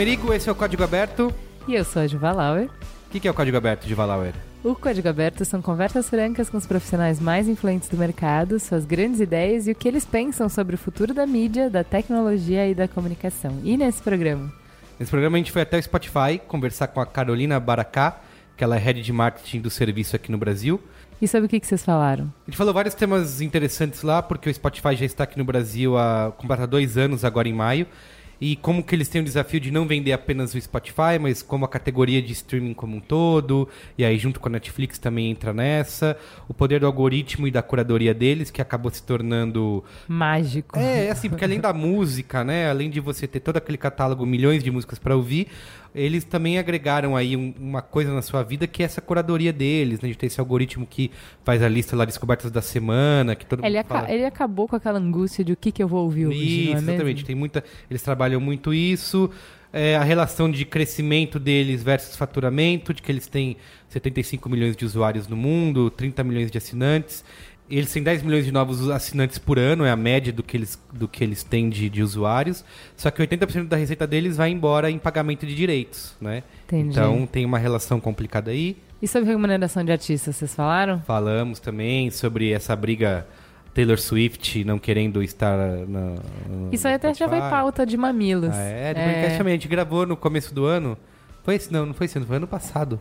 Merigo, esse é o Código Aberto. E eu sou a Juva Lauer. O que, que é o Código Aberto de Valauer? O Código Aberto são conversas francas com os profissionais mais influentes do mercado, suas grandes ideias e o que eles pensam sobre o futuro da mídia, da tecnologia e da comunicação. E nesse programa? Nesse programa a gente foi até o Spotify conversar com a Carolina Baracá, que ela é head de marketing do serviço aqui no Brasil. E sobre o que, que vocês falaram? A gente falou vários temas interessantes lá, porque o Spotify já está aqui no Brasil há completa dois anos, agora em maio. E como que eles têm o desafio de não vender apenas o Spotify, mas como a categoria de streaming como um todo, e aí junto com a Netflix também entra nessa, o poder do algoritmo e da curadoria deles, que acabou se tornando Mágico. É, assim, porque além da música, né, além de você ter todo aquele catálogo, milhões de músicas para ouvir, eles também agregaram aí um- uma coisa na sua vida que é essa curadoria deles, né, de ter esse algoritmo que faz a lista lá descobertas da semana, que todo Ele, mundo fala. ele acabou com aquela angústia de o que, que eu vou ouvir hoje, Isso, é mesmo? exatamente. Tem muita, eles trabalham muito isso. É, a relação de crescimento deles versus faturamento, de que eles têm 75 milhões de usuários no mundo, 30 milhões de assinantes. Eles têm 10 milhões de novos assinantes por ano, é a média do que eles, do que eles têm de, de usuários. Só que 80% da receita deles vai embora em pagamento de direitos, né? Entendi. Então tem uma relação complicada aí. E sobre remuneração de artistas, vocês falaram? Falamos também sobre essa briga Taylor Swift não querendo estar na. Isso aí até já foi pauta de mamilos. Ah, é, podcast também. A gente gravou no começo do ano. Foi esse? Não, não foi esse ano, foi ano passado.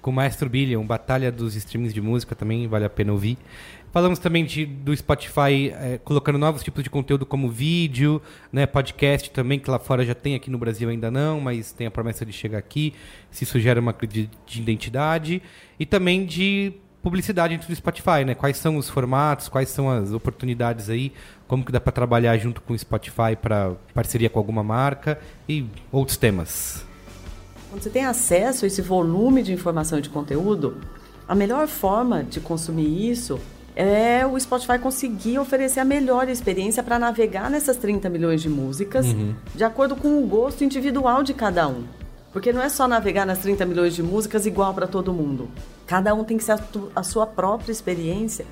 Com o Maestro Billion, Batalha dos Streamings de Música também, vale a pena ouvir. Falamos também de, do Spotify eh, colocando novos tipos de conteúdo como vídeo, né, podcast também, que lá fora já tem, aqui no Brasil ainda não, mas tem a promessa de chegar aqui, se isso gera uma crise de, de identidade. E também de publicidade dentro do Spotify, né? Quais são os formatos, quais são as oportunidades aí, como que dá para trabalhar junto com o Spotify para parceria com alguma marca e outros temas. Quando você tem acesso a esse volume de informação e de conteúdo, a melhor forma de consumir isso é o Spotify conseguir oferecer a melhor experiência para navegar nessas 30 milhões de músicas, de acordo com o gosto individual de cada um. Porque não é só navegar nas 30 milhões de músicas igual para todo mundo. Cada um tem que ser a, tu- a sua própria experiência,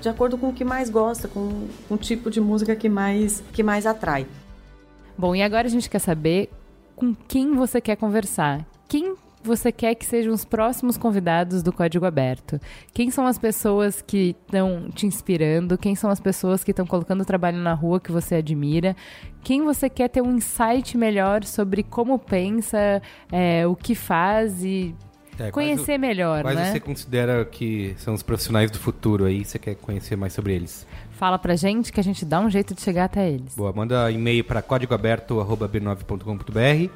de acordo com o que mais gosta, com, com o tipo de música que mais, que mais atrai. Bom, e agora a gente quer saber com quem você quer conversar. Quem você quer que sejam os próximos convidados do Código Aberto? Quem são as pessoas que estão te inspirando? Quem são as pessoas que estão colocando o trabalho na rua que você admira? Quem você quer ter um insight melhor sobre como pensa, é, o que faz e É, conhecer melhor, Quais né? você considera que são os profissionais do futuro aí? Você quer conhecer mais sobre eles? Fala pra gente que a gente dá um jeito de chegar até eles. Boa, manda e-mail para códigoaberto.b9.com.br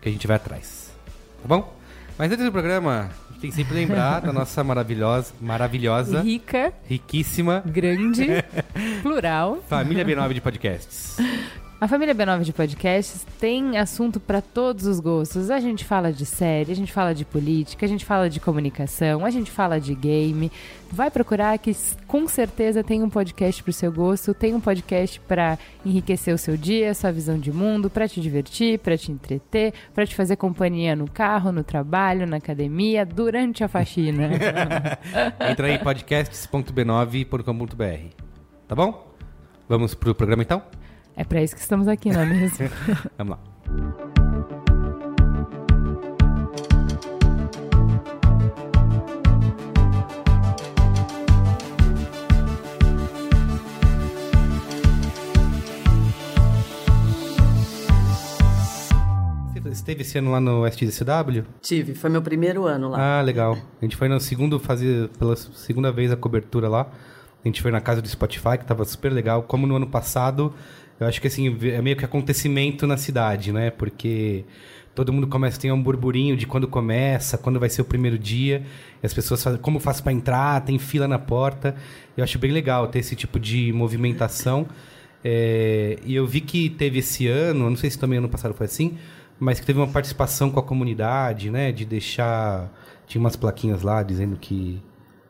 que a gente vai atrás. Tá bom? Mas antes do programa, a gente tem que sempre lembrar da nossa maravilhosa, maravilhosa, Rica, riquíssima grande, plural. família B9 de podcasts. A família B9 de podcasts tem assunto para todos os gostos. A gente fala de série, a gente fala de política, a gente fala de comunicação, a gente fala de game. Vai procurar que com certeza tem um podcast pro seu gosto, tem um podcast para enriquecer o seu dia, sua visão de mundo, para te divertir, para te entreter, para te fazer companhia no carro, no trabalho, na academia, durante a faxina. Entra aí podcasts.b9.com.br. Tá bom? Vamos pro programa então? É para isso que estamos aqui, não é mesmo? Vamos lá. Você esteve esse ano lá no STCW? Tive, foi meu primeiro ano lá. Ah, legal. A gente foi no segundo fazer pela segunda vez a cobertura lá. A gente foi na casa do Spotify, que tava super legal. Como no ano passado, Eu acho que assim, é meio que acontecimento na cidade, né? Porque todo mundo começa a ter um burburinho de quando começa, quando vai ser o primeiro dia. As pessoas fazem, como faço para entrar, tem fila na porta. Eu acho bem legal ter esse tipo de movimentação. É, e eu vi que teve esse ano, não sei se também ano passado foi assim, mas que teve uma participação com a comunidade, né? De deixar. Tinha umas plaquinhas lá dizendo que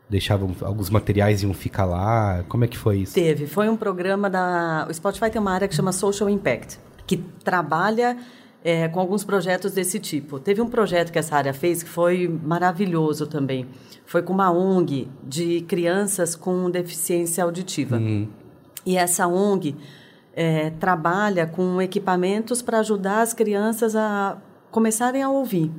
deixavam alguns materiais iam ficar lá. Como é que foi isso? Teve. Foi um programa da. O Spotify tem uma área que chama Social Impact, que trabalha é, com alguns projetos desse tipo. Teve um projeto que essa área fez que foi maravilhoso também. Foi com uma ONG de crianças com deficiência auditiva. Uhum. E essa ONG é, trabalha com equipamentos para ajudar as crianças a começarem a ouvir.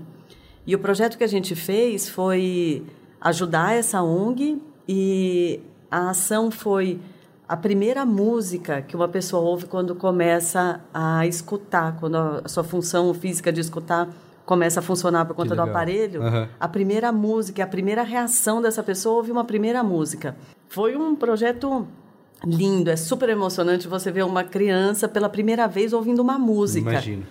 E o projeto que a gente fez foi ajudar essa ONG e a ação foi a primeira música que uma pessoa ouve quando começa a escutar, quando a sua função física de escutar começa a funcionar por conta do aparelho, Uhum. a primeira música, a primeira reação dessa pessoa ouve uma primeira música. Foi um projeto lindo, é super emocionante você ver uma criança pela primeira vez ouvindo uma música. Imagino.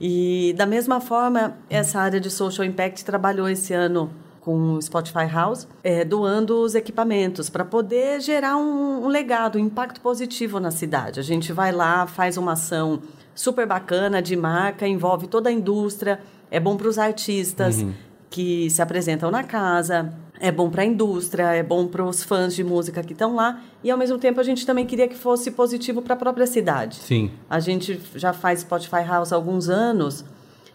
E da mesma forma, essa área de social impact trabalhou esse ano com o Spotify House, eh, doando os equipamentos para poder gerar um, um legado, um impacto positivo na cidade. A gente vai lá, faz uma ação super bacana de marca, envolve toda a indústria, é bom para os artistas que se apresentam na casa, é bom para a indústria, é bom para os fãs de música que estão lá e ao mesmo tempo a gente também queria que fosse positivo para a própria cidade. Sim. A gente já faz Spotify House há alguns anos,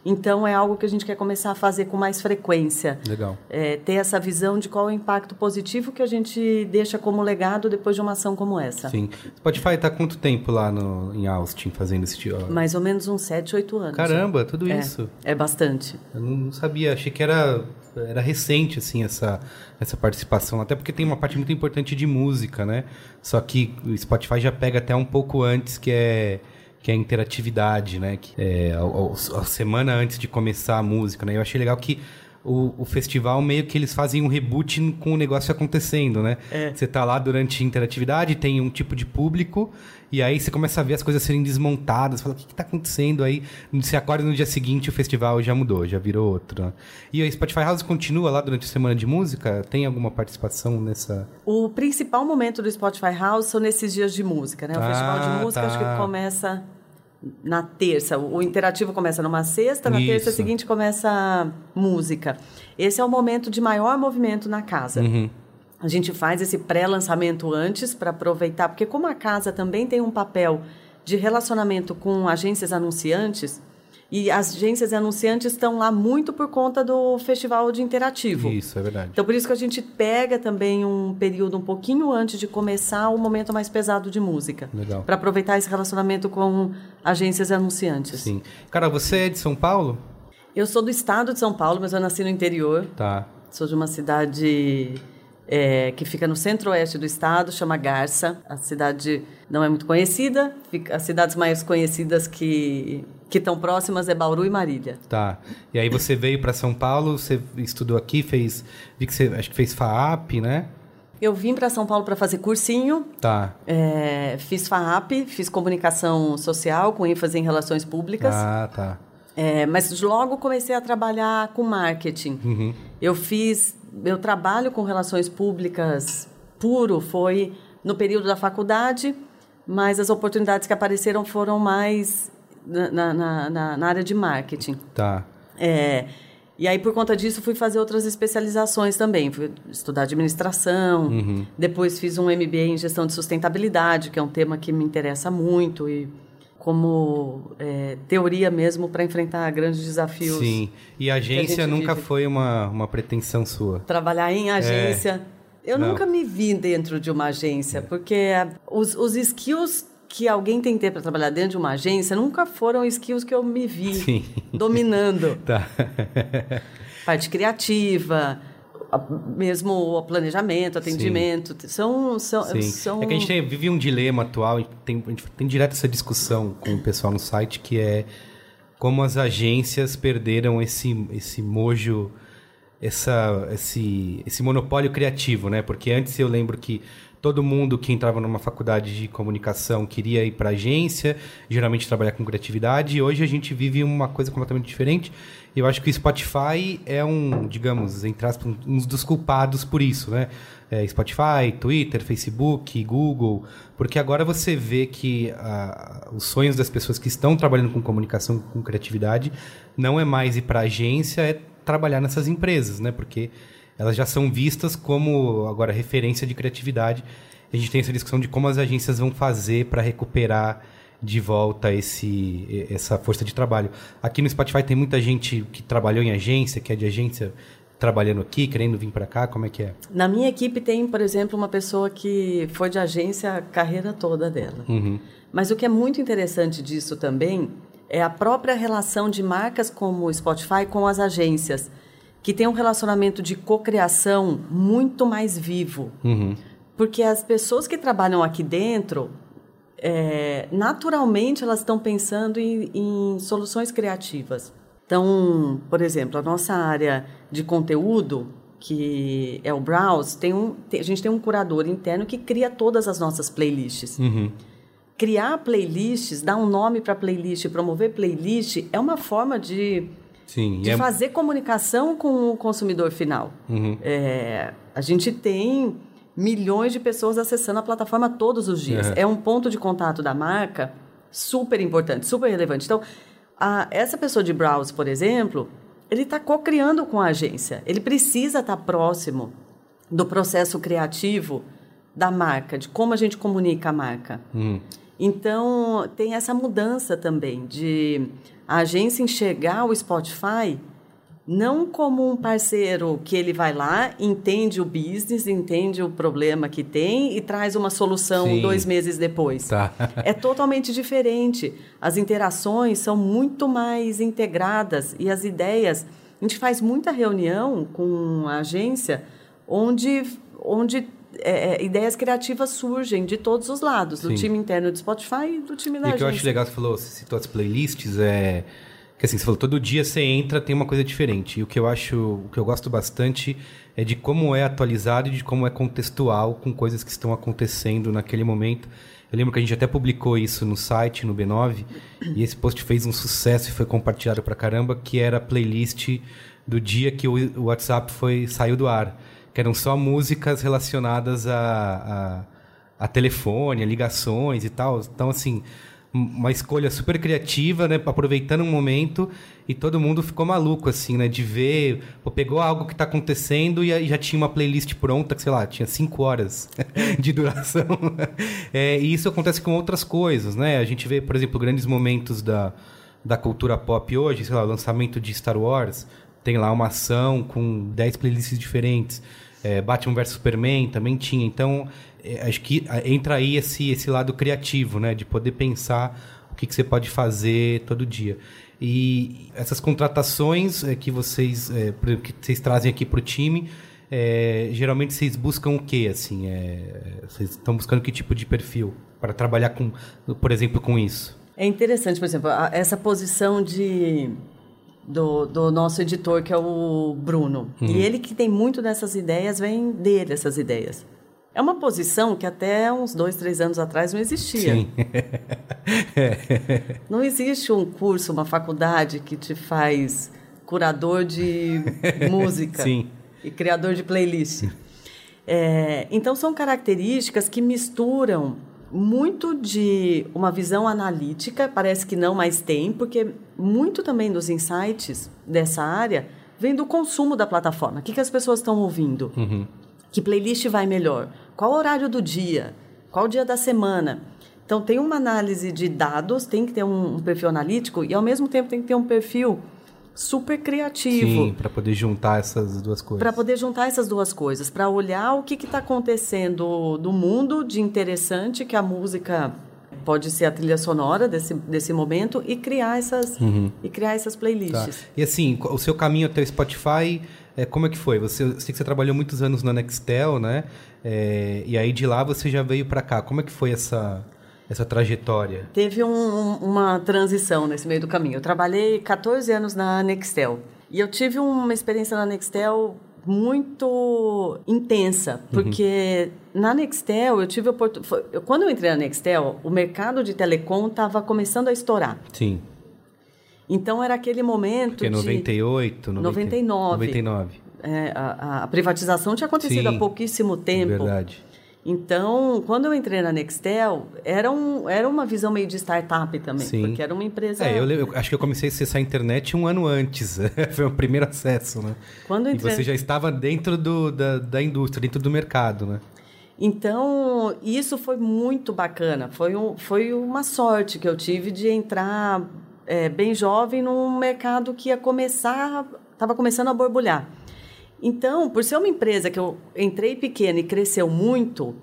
então é algo que a gente quer começar a fazer com mais frequência. Legal. É, ter essa visão de qual é o impacto positivo que a gente deixa como legado depois de uma ação como essa. Sim. Spotify tá há quanto tempo lá no, em Austin fazendo esse tipo? Mais ou menos uns 7, 8 anos. Caramba, tudo é, isso. É bastante. Eu não não sabia, achei que era, era recente, assim, essa, essa participação. Até porque tem uma parte muito importante de música, né? Só que o Spotify já pega até um pouco antes, que é, que é a interatividade, né? Que é a, a- a semana antes de começar a música, né? Eu achei legal que o, o festival meio que eles fazem um reboot com o negócio acontecendo, né? Você tá lá durante a interatividade, tem um tipo de público, e aí você começa a ver as coisas serem desmontadas, fala, o que, que tá acontecendo? Aí você acorda no dia seguinte o festival já mudou, já virou outro. né? E a Spotify House continua lá durante a semana de música? Tem alguma participação nessa. O principal momento do Spotify House são nesses dias de música, né? O Ah, festival de música tá. acho que começa na terça. O interativo começa numa sexta, na terça Isso. seguinte começa a música. Esse é o momento de maior movimento na casa. Uhum. A gente faz esse pré-lançamento antes para aproveitar, porque como a casa também tem um papel de relacionamento com agências anunciantes, e as agências anunciantes estão lá muito por conta do festival de interativo. Isso, é verdade. Então, por isso que a gente pega também um período um pouquinho antes de começar o momento mais pesado de música. Legal. Para aproveitar esse relacionamento com agências anunciantes. Sim. Cara, você é de São Paulo? Eu sou do estado de São Paulo, mas eu nasci no interior. Tá. Sou de uma cidade é, que fica no centro-oeste do estado, chama Garça. A cidade não é muito conhecida. Fica- as cidades mais conhecidas que que estão próximas é Bauru e Marília. Tá. E aí você veio para São Paulo, você estudou aqui, fez. Vi que você acho que fez FAAP, né? Eu vim para São Paulo para fazer cursinho. Tá. É, fiz FAAP, fiz comunicação social com ênfase em relações públicas. Ah, tá. É, mas logo comecei a trabalhar com marketing. Uhum. Eu fiz, meu trabalho com relações públicas puro foi no período da faculdade, mas as oportunidades que apareceram foram mais na, na- na- na- área de marketing. Tá. É, e aí, por conta disso, fui fazer outras especializações também. Fui estudar administração, depois fiz um MBA em gestão de sustentabilidade, que é um tema que me interessa muito, e como é, teoria mesmo para enfrentar grandes desafios. Sim. E a agência nunca vive. foi uma, uma pretensão sua. Trabalhar em agência. Eu É. Não. nunca me vi dentro de uma agência, porque a- os, os skills que alguém tem que ter para trabalhar dentro de uma agência nunca foram skills que eu me vi Sim. dominando. Tá. parte criativa, mesmo o planejamento, atendimento, são são, Sim. são É que a gente tem- vive um dilema atual, a gente tem, a gente tem direto essa discussão com o pessoal no site, que é como as agências perderam esse, esse mojo, essa, esse, esse monopólio criativo, né? Porque antes eu lembro que todo mundo que entrava numa faculdade de comunicação queria ir para agência, geralmente trabalhar com criatividade, e hoje a gente vive uma coisa completamente diferente. E eu acho que o Spotify é um, digamos, entre aspas, um dos culpados por isso, né? É, Spotify, Twitter, Facebook, Google, porque agora você vê que ah, os sonhos das pessoas que estão trabalhando com comunicação, com criatividade, não é mais ir para agência, é trabalhar nessas empresas, né? Porque elas já são vistas como agora referência de criatividade. A gente tem essa discussão de como as agências vão fazer para recuperar de volta esse, essa força de trabalho. Aqui no Spotify tem muita gente que trabalhou em agência, que é de agência trabalhando aqui, querendo vir para cá? Como é que é? Na minha equipe tem, por exemplo, uma pessoa que foi de agência a carreira toda dela. Uhum. Mas o que é muito interessante disso também é a própria relação de marcas como o Spotify com as agências, que tem um relacionamento de cocriação muito mais vivo. Uhum. Porque as pessoas que trabalham aqui dentro, é, naturalmente elas estão pensando em, em soluções criativas. Então, por exemplo, a nossa área de conteúdo, que é o Browse, tem um, tem- a gente tem um curador interno que cria todas as nossas playlists. Uhum. Criar playlists, dar um nome para playlist, promover playlist, é uma forma de, Sim. de é- fazer comunicação com o consumidor final. Uhum. É, a gente tem milhões de pessoas acessando a plataforma todos os dias. Uhum. É um ponto de contato da marca super importante, super relevante. Então, a- essa pessoa de browse, por exemplo, ele está co-criando com a agência. Ele precisa estar próximo do processo criativo da marca, de como a gente comunica a marca. Uhum. Então, tem essa mudança também de a agência enxergar o Spotify não como um parceiro que ele vai lá, entende o business, entende o problema que tem e traz uma solução Sim. dois meses depois. Tá. É totalmente diferente. As interações são muito mais integradas e as ideias. A gente faz muita reunião com a agência onde, onde é, é, ideias criativas surgem de todos os lados, do Sim. time interno do Spotify e do time da E o que eu agência. acho legal, você falou, você citou as playlists, é. Que assim, você falou, todo dia você entra, tem uma coisa diferente. E o que eu acho, o que eu gosto bastante é de como é atualizado e de como é contextual com coisas que estão acontecendo naquele momento. Eu lembro que a gente até publicou isso no site, no B9, e esse post fez um sucesso e foi compartilhado pra caramba, que era a playlist do dia que o o WhatsApp foi, saiu do ar. Que eram só músicas relacionadas a, a, a telefone, a ligações e tal. Então, assim, uma escolha super criativa, né? Aproveitando um momento e todo mundo ficou maluco, assim, né? De ver, pô, pegou algo que tá acontecendo e já tinha uma playlist pronta, que sei lá, tinha cinco horas de duração. É, e isso acontece com outras coisas, né? A gente vê, por exemplo, grandes momentos da, da cultura pop hoje, sei lá, o lançamento de Star Wars, tem lá uma ação com 10 playlists diferentes. É, Batman vs Superman também tinha. Então, é, acho que ah, entra aí esse, esse lado criativo, né? De poder pensar o que, que você pode fazer todo dia. E essas contratações é, que vocês é, que vocês trazem aqui para o time, é, geralmente vocês buscam o quê? Assim, é, vocês estão buscando que tipo de perfil para trabalhar com, por exemplo, com isso? É interessante, por exemplo, essa posição de do, do nosso editor, que é o Bruno. E ele que tem muito dessas ideias, vem dele essas ideias. É uma posição que até uns dois, três anos atrás não existia. Sim. Não existe um curso, uma faculdade que te faz curador de música Sim. e criador de playlist. É, então, são características que misturam muito de uma visão analítica, parece que não, mas tem, porque muito também dos insights dessa área vem do consumo da plataforma. O que, que as pessoas estão ouvindo? Que playlist vai melhor? Qual o horário do dia? Qual o dia da semana? Então, tem uma análise de dados, tem que ter um, um perfil analítico e, ao mesmo tempo, tem que ter um perfil super criativo Sim, para poder juntar essas duas coisas. para poder juntar essas duas coisas, para olhar o que está acontecendo no mundo de interessante que a música pode ser a trilha sonora desse, desse momento e criar essas e criar essas Tá. playlists. E assim, o seu caminho até o Spotify, é, como é que foi? Você, eu sei que você trabalhou muitos anos na Nextel, né? É, e aí de lá você já veio para cá. Como é que foi essa, essa trajetória? Teve um- um- uma transição nesse meio do caminho. Eu trabalhei 14 anos na Nextel e eu tive uma experiência na Nextel muito intensa, porque na Nextel eu tive oportunidade. Quando eu entrei na Nextel, o mercado de telecom estava começando a estourar. Sim. Então era aquele momento Porque é de 98, 90, 99. 99. é, a, a privatização tinha acontecido Sim. há pouquíssimo tempo. Verdade. Então, quando eu entrei na Nextel, era, um, era uma visão meio de startup também, Sim. porque era uma empresa. É, eu, eu acho que eu comecei a acessar a internet um ano antes. Foi o primeiro acesso, né? Quando eu E entrei... você já estava dentro do, da, da indústria, dentro do mercado, né? Então, isso foi muito bacana. Foi, um, foi uma sorte que eu tive de entrar é, bem jovem num mercado que ia começar, estava começando a borbulhar. Então, por ser uma empresa que eu entrei pequena e cresceu muito,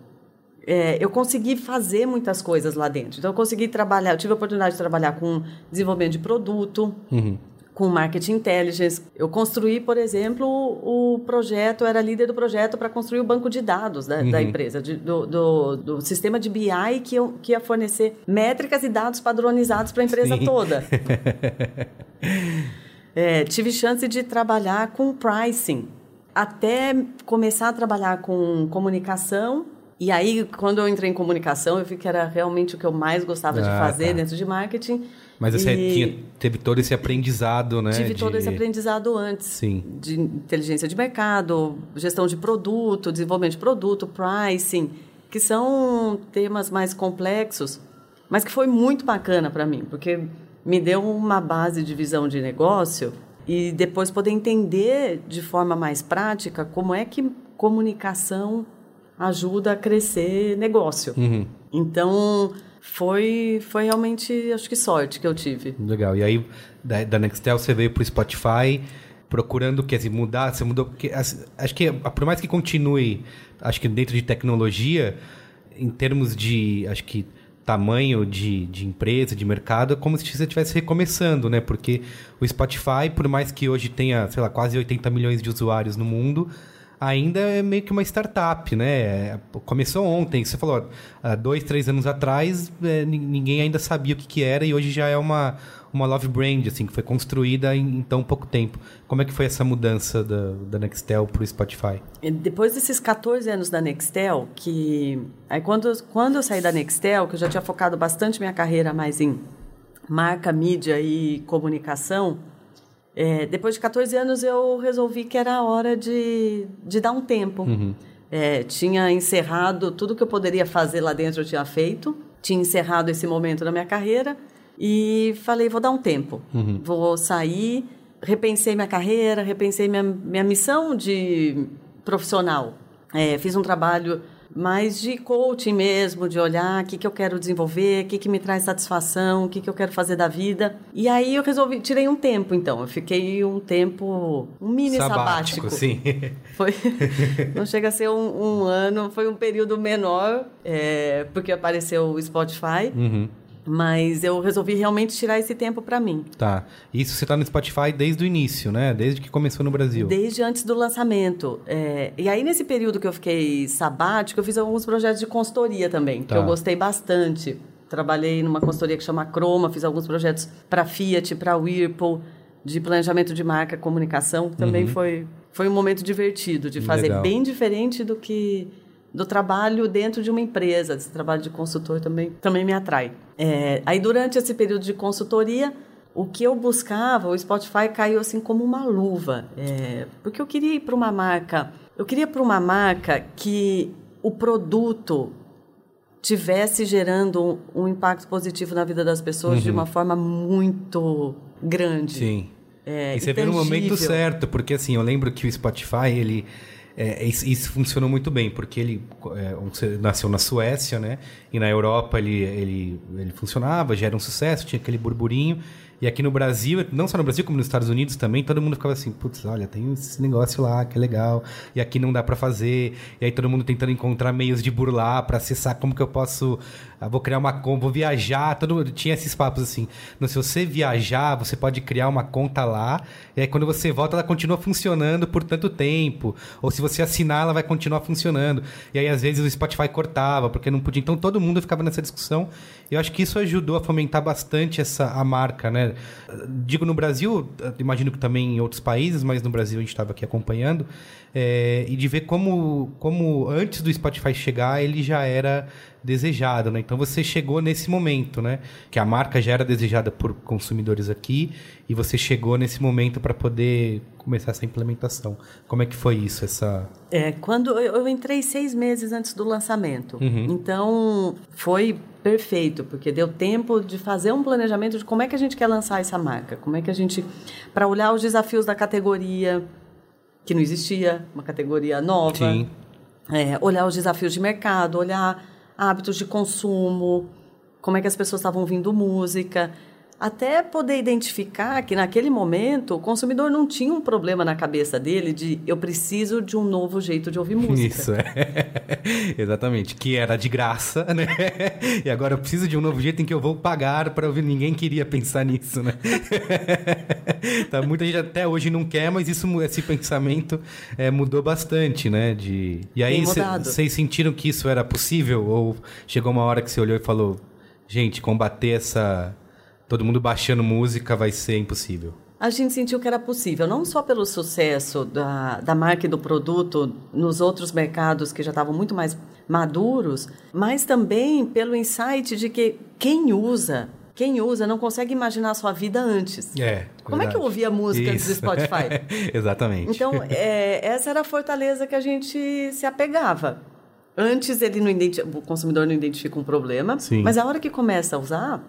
é, eu consegui fazer muitas coisas lá dentro. Então, eu consegui trabalhar, eu tive a oportunidade de trabalhar com desenvolvimento de produto, Uhum. com marketing intelligence. Eu construí, por exemplo, o projeto, eu era líder do projeto para construir o banco de dados da, da empresa, de- do, do, do sistema de BI que, eu, que ia fornecer métricas e dados padronizados para a empresa Sim. toda. É, tive chance de trabalhar com pricing, até começar a trabalhar com comunicação. E aí, quando eu entrei em comunicação, eu vi que era realmente o que eu mais gostava de Ah, fazer tá. dentro de marketing. Mas você E- tinha, teve todo esse aprendizado, né? Tive todo de- esse aprendizado antes. Sim. De inteligência de mercado, gestão de produto, desenvolvimento de produto, pricing, que são temas mais complexos, mas que foi muito bacana para mim, porque me deu uma base de visão de negócio e depois poder entender de forma mais prática como é que comunicação ajuda a crescer negócio. Uhum. Então, foi, foi realmente, acho que sorte que eu tive. Legal. E aí, da, da Nextel, você veio pro Spotify procurando, quer dizer, mudar, você mudou, porque assim, acho que, por mais que continue, acho que dentro de tecnologia, em termos de, acho que, tamanho de, de empresa, de mercado, é como se você estivesse recomeçando, né? Porque o Spotify, por mais que hoje tenha, sei lá, quase 80 milhões de usuários no mundo, ainda é meio que uma startup, né? Começou ontem, você falou, há dois, três anos atrás, é, ni- ninguém ainda sabia o que, que era e hoje já é uma, uma love brand, assim, que foi construída em, em tão pouco tempo. Como é que foi essa mudança da, da Nextel pro Spotify? E Depois desses 14 anos da Nextel, que aí quando, quando eu saí da Nextel, que eu já tinha focado bastante minha carreira mais em marca, mídia e comunicação, é, depois de 14 anos eu resolvi que era a hora de, de dar um tempo. É, tinha encerrado tudo que eu poderia fazer lá dentro, eu tinha feito. Tinha encerrado esse momento da minha carreira e falei, vou dar um tempo. Vou sair, repensei minha carreira, repensei minha, minha missão de profissional. É, fiz um trabalho mais de coaching mesmo, de olhar o que, que eu quero desenvolver, o que, que me traz satisfação, o que, que eu quero fazer da vida. E aí eu resolvi, tirei um tempo então. Eu fiquei um tempo, um mini sabático. sim. Foi, não chega a ser um, um ano, foi um período menor, é, porque apareceu o Spotify, Uhum. Mas eu resolvi realmente tirar esse tempo para mim. Tá. Isso você tá no Spotify desde o início, né? Desde que começou no Brasil. Desde antes do lançamento. É, e aí, nesse período que eu fiquei sabático, eu fiz alguns projetos de consultoria também, Tá. que eu gostei bastante. Trabalhei numa consultoria que chama Croma, fiz alguns projetos para Fiat, para Whirlpool, de planejamento de marca, comunicação. Também foi, foi um momento divertido de fazer, Legal. bem diferente do que do trabalho dentro de uma empresa. Esse trabalho de consultor também, também me atrai. É, aí, durante esse período de consultoria, o que eu buscava, o Spotify caiu assim como uma luva. É, porque eu queria ir para uma marca, eu queria para uma marca que o produto tivesse gerando um, um impacto positivo na vida das pessoas de uma forma muito grande. Sim. É, e você vê no momento certo, porque assim, eu lembro que o Spotify, ele. É, isso, isso funcionou muito bem, porque ele é, nasceu na Suécia, né? E na Europa ele, ele, ele funcionava, já era um sucesso, tinha aquele burburinho. E aqui no Brasil, não só no Brasil, como nos Estados Unidos também, todo mundo ficava assim, putz, olha, tem esse negócio lá que é legal, e aqui não dá pra fazer. E aí todo mundo tentando encontrar meios de burlar pra acessar como que eu posso ah, vou criar uma conta, vou viajar, todo tinha esses papos assim. No, se você viajar, você pode criar uma conta lá, e aí quando você volta ela continua funcionando por tanto tempo, ou se você assinar ela vai continuar funcionando. E aí às vezes o Spotify cortava, porque não podia. Então todo mundo ficava nessa discussão. Eu acho que isso ajudou a fomentar bastante essa a marca, né? Digo no Brasil, imagino que também em outros países, mas no Brasil a gente estava aqui acompanhando, é, e de ver como, como antes do Spotify chegar ele já era desejado, né? Então você chegou nesse momento, né? Que a marca já era desejada por consumidores aqui e você chegou nesse momento para poder começar essa implementação. Como é que foi isso? Essa é quando eu, entrei seis meses antes do lançamento, uhum. então foi perfeito porque deu tempo de fazer um planejamento de como é que a gente quer lançar essa marca, como é que a gente para olhar os desafios da categoria que não existia, uma categoria nova. Sim. É, olhar os desafios de mercado, olhar hábitos de consumo, como é que as pessoas estavam ouvindo música, até poder identificar que naquele momento o consumidor não tinha um problema na cabeça dele de eu preciso de um novo jeito de ouvir música. Isso, é. Exatamente. Que era de graça, né? E agora eu preciso de um novo jeito em que eu vou pagar para ouvir. Ninguém queria pensar nisso, né? tá, muita gente até hoje não quer, mas isso, esse pensamento é, mudou bastante, né? De... E aí vocês sentiram que isso era possível? Ou chegou uma hora que você olhou e falou, gente, combater essa todo mundo baixando música vai ser impossível? A gente sentiu que era possível, não só pelo sucesso da, da marca e do produto nos outros mercados que já estavam muito mais maduros, mas também pelo insight de que quem usa quem usa não consegue imaginar a sua vida antes. É. Como verdade. é que eu ouvia música Isso. antes do Spotify? Exatamente. Então, é, essa era a fortaleza que a gente se apegava. Antes ele não o consumidor não identifica um problema, Sim. mas a hora que começa a usar,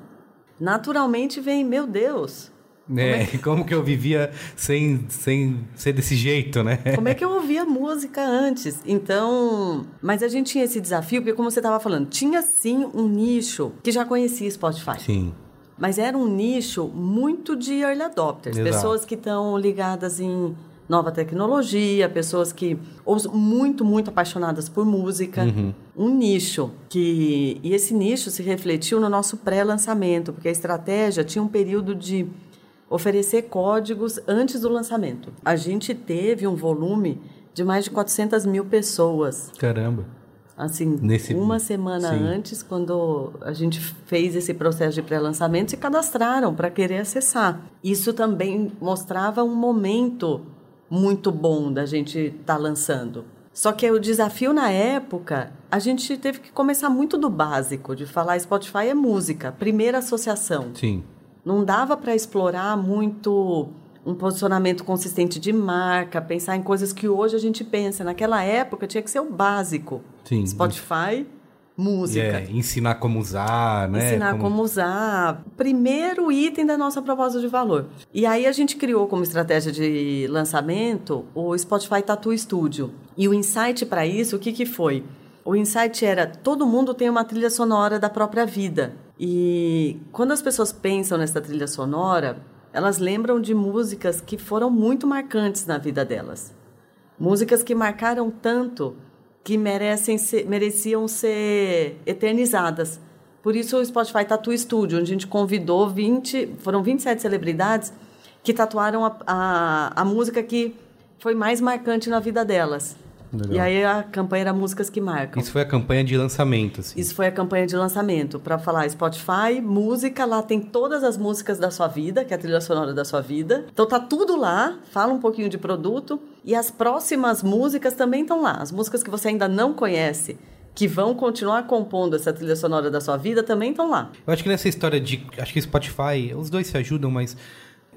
naturalmente vem, meu Deus. É, como, é como que eu vivia sem, sem ser desse jeito, né? Como é que eu ouvia música antes? Então, mas a gente tinha esse desafio, porque como você estava falando, tinha sim um nicho que já conhecia Spotify. Sim. Mas era um nicho muito de early adopters, Exato. pessoas que estão ligadas em nova tecnologia, pessoas que ou muito, muito apaixonadas por música, uhum. um nicho que e esse nicho se refletiu no nosso pré-lançamento, porque a estratégia tinha um período de oferecer códigos antes do lançamento. A gente teve um volume de mais de 400 mil pessoas. Caramba! Assim, Nesse... uma semana Sim. antes, quando a gente fez esse processo de pré-lançamento, se cadastraram para querer acessar. Isso também mostrava um momento muito bom da gente estar tá lançando. Só que o desafio na época, a gente teve que começar muito do básico, de falar Spotify é música, primeira associação. Sim. Não dava para explorar muito um posicionamento consistente de marca, pensar em coisas que hoje a gente pensa. Naquela época tinha que ser o básico. Sim. Spotify, música. É, ensinar como usar, né? Ensinar como... como... usar. Primeiro item da nossa proposta de valor. E aí a gente criou como estratégia de lançamento o Spotify Tattoo Studio. E o insight para isso, o que, que foi? O insight era todo mundo tem uma trilha sonora da própria vida. E quando as pessoas pensam nessa trilha sonora, elas lembram de músicas que foram muito marcantes na vida delas. Músicas que marcaram tanto que merecem ser, mereciam ser eternizadas. Por isso o Spotify Tattoo Studio, onde a gente convidou 20, foram 27 celebridades que tatuaram a, a, a música que foi mais marcante na vida delas. Legal. E aí a campanha era Músicas que Marcam. Isso foi a campanha de lançamento, assim. Isso foi a campanha de lançamento, para falar Spotify, música, lá tem todas as músicas da sua vida, que é a trilha sonora da sua vida. Então tá tudo lá, fala um pouquinho de produto. E as próximas músicas também estão lá. As músicas que você ainda não conhece, que vão continuar compondo essa trilha sonora da sua vida, também estão lá. Eu acho que nessa história de. Acho que Spotify, os dois se ajudam, mas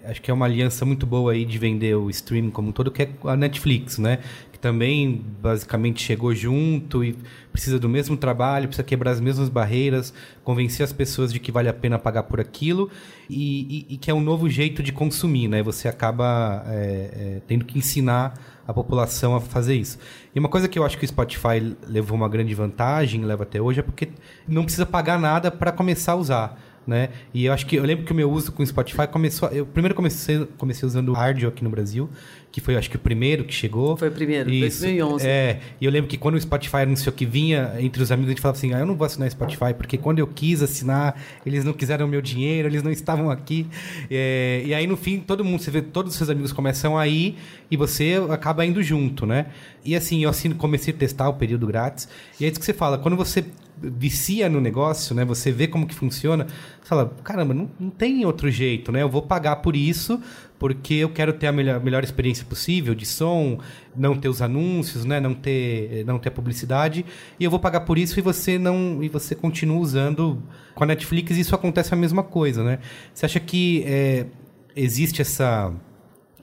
acho que é uma aliança muito boa aí de vender o streaming como um todo, que é a Netflix, né? Que também basicamente chegou junto e precisa do mesmo trabalho, precisa quebrar as mesmas barreiras, convencer as pessoas de que vale a pena pagar por aquilo e, e, e que é um novo jeito de consumir, né? Você acaba é, é, tendo que ensinar a população a fazer isso. E uma coisa que eu acho que o Spotify levou uma grande vantagem, leva até hoje, é porque não precisa pagar nada para começar a usar. Né? E eu acho que eu lembro que o meu uso com o Spotify começou. Eu primeiro comecei, comecei usando o Ardio aqui no Brasil, que foi acho que o primeiro que chegou. Foi o primeiro, Isso, 2011. É, e eu lembro que quando o Spotify anunciou que vinha entre os amigos, a gente falava assim: ah, eu não vou assinar Spotify, porque quando eu quis assinar, eles não quiseram meu dinheiro, eles não estavam aqui. É, e aí no fim, todo mundo, você vê, todos os seus amigos começam a ir e você acaba indo junto, né? E assim, eu comecei a testar o período grátis. E é isso que você fala, quando você vicia no negócio, né? Você vê como que funciona, você fala, caramba, não, não tem outro jeito, né? Eu vou pagar por isso, porque eu quero ter a melhor, melhor experiência possível de som, não ter os anúncios, né? Não ter, não ter a publicidade, e eu vou pagar por isso e você não e você continua usando. Com a Netflix isso acontece a mesma coisa, né? Você acha que é, existe essa,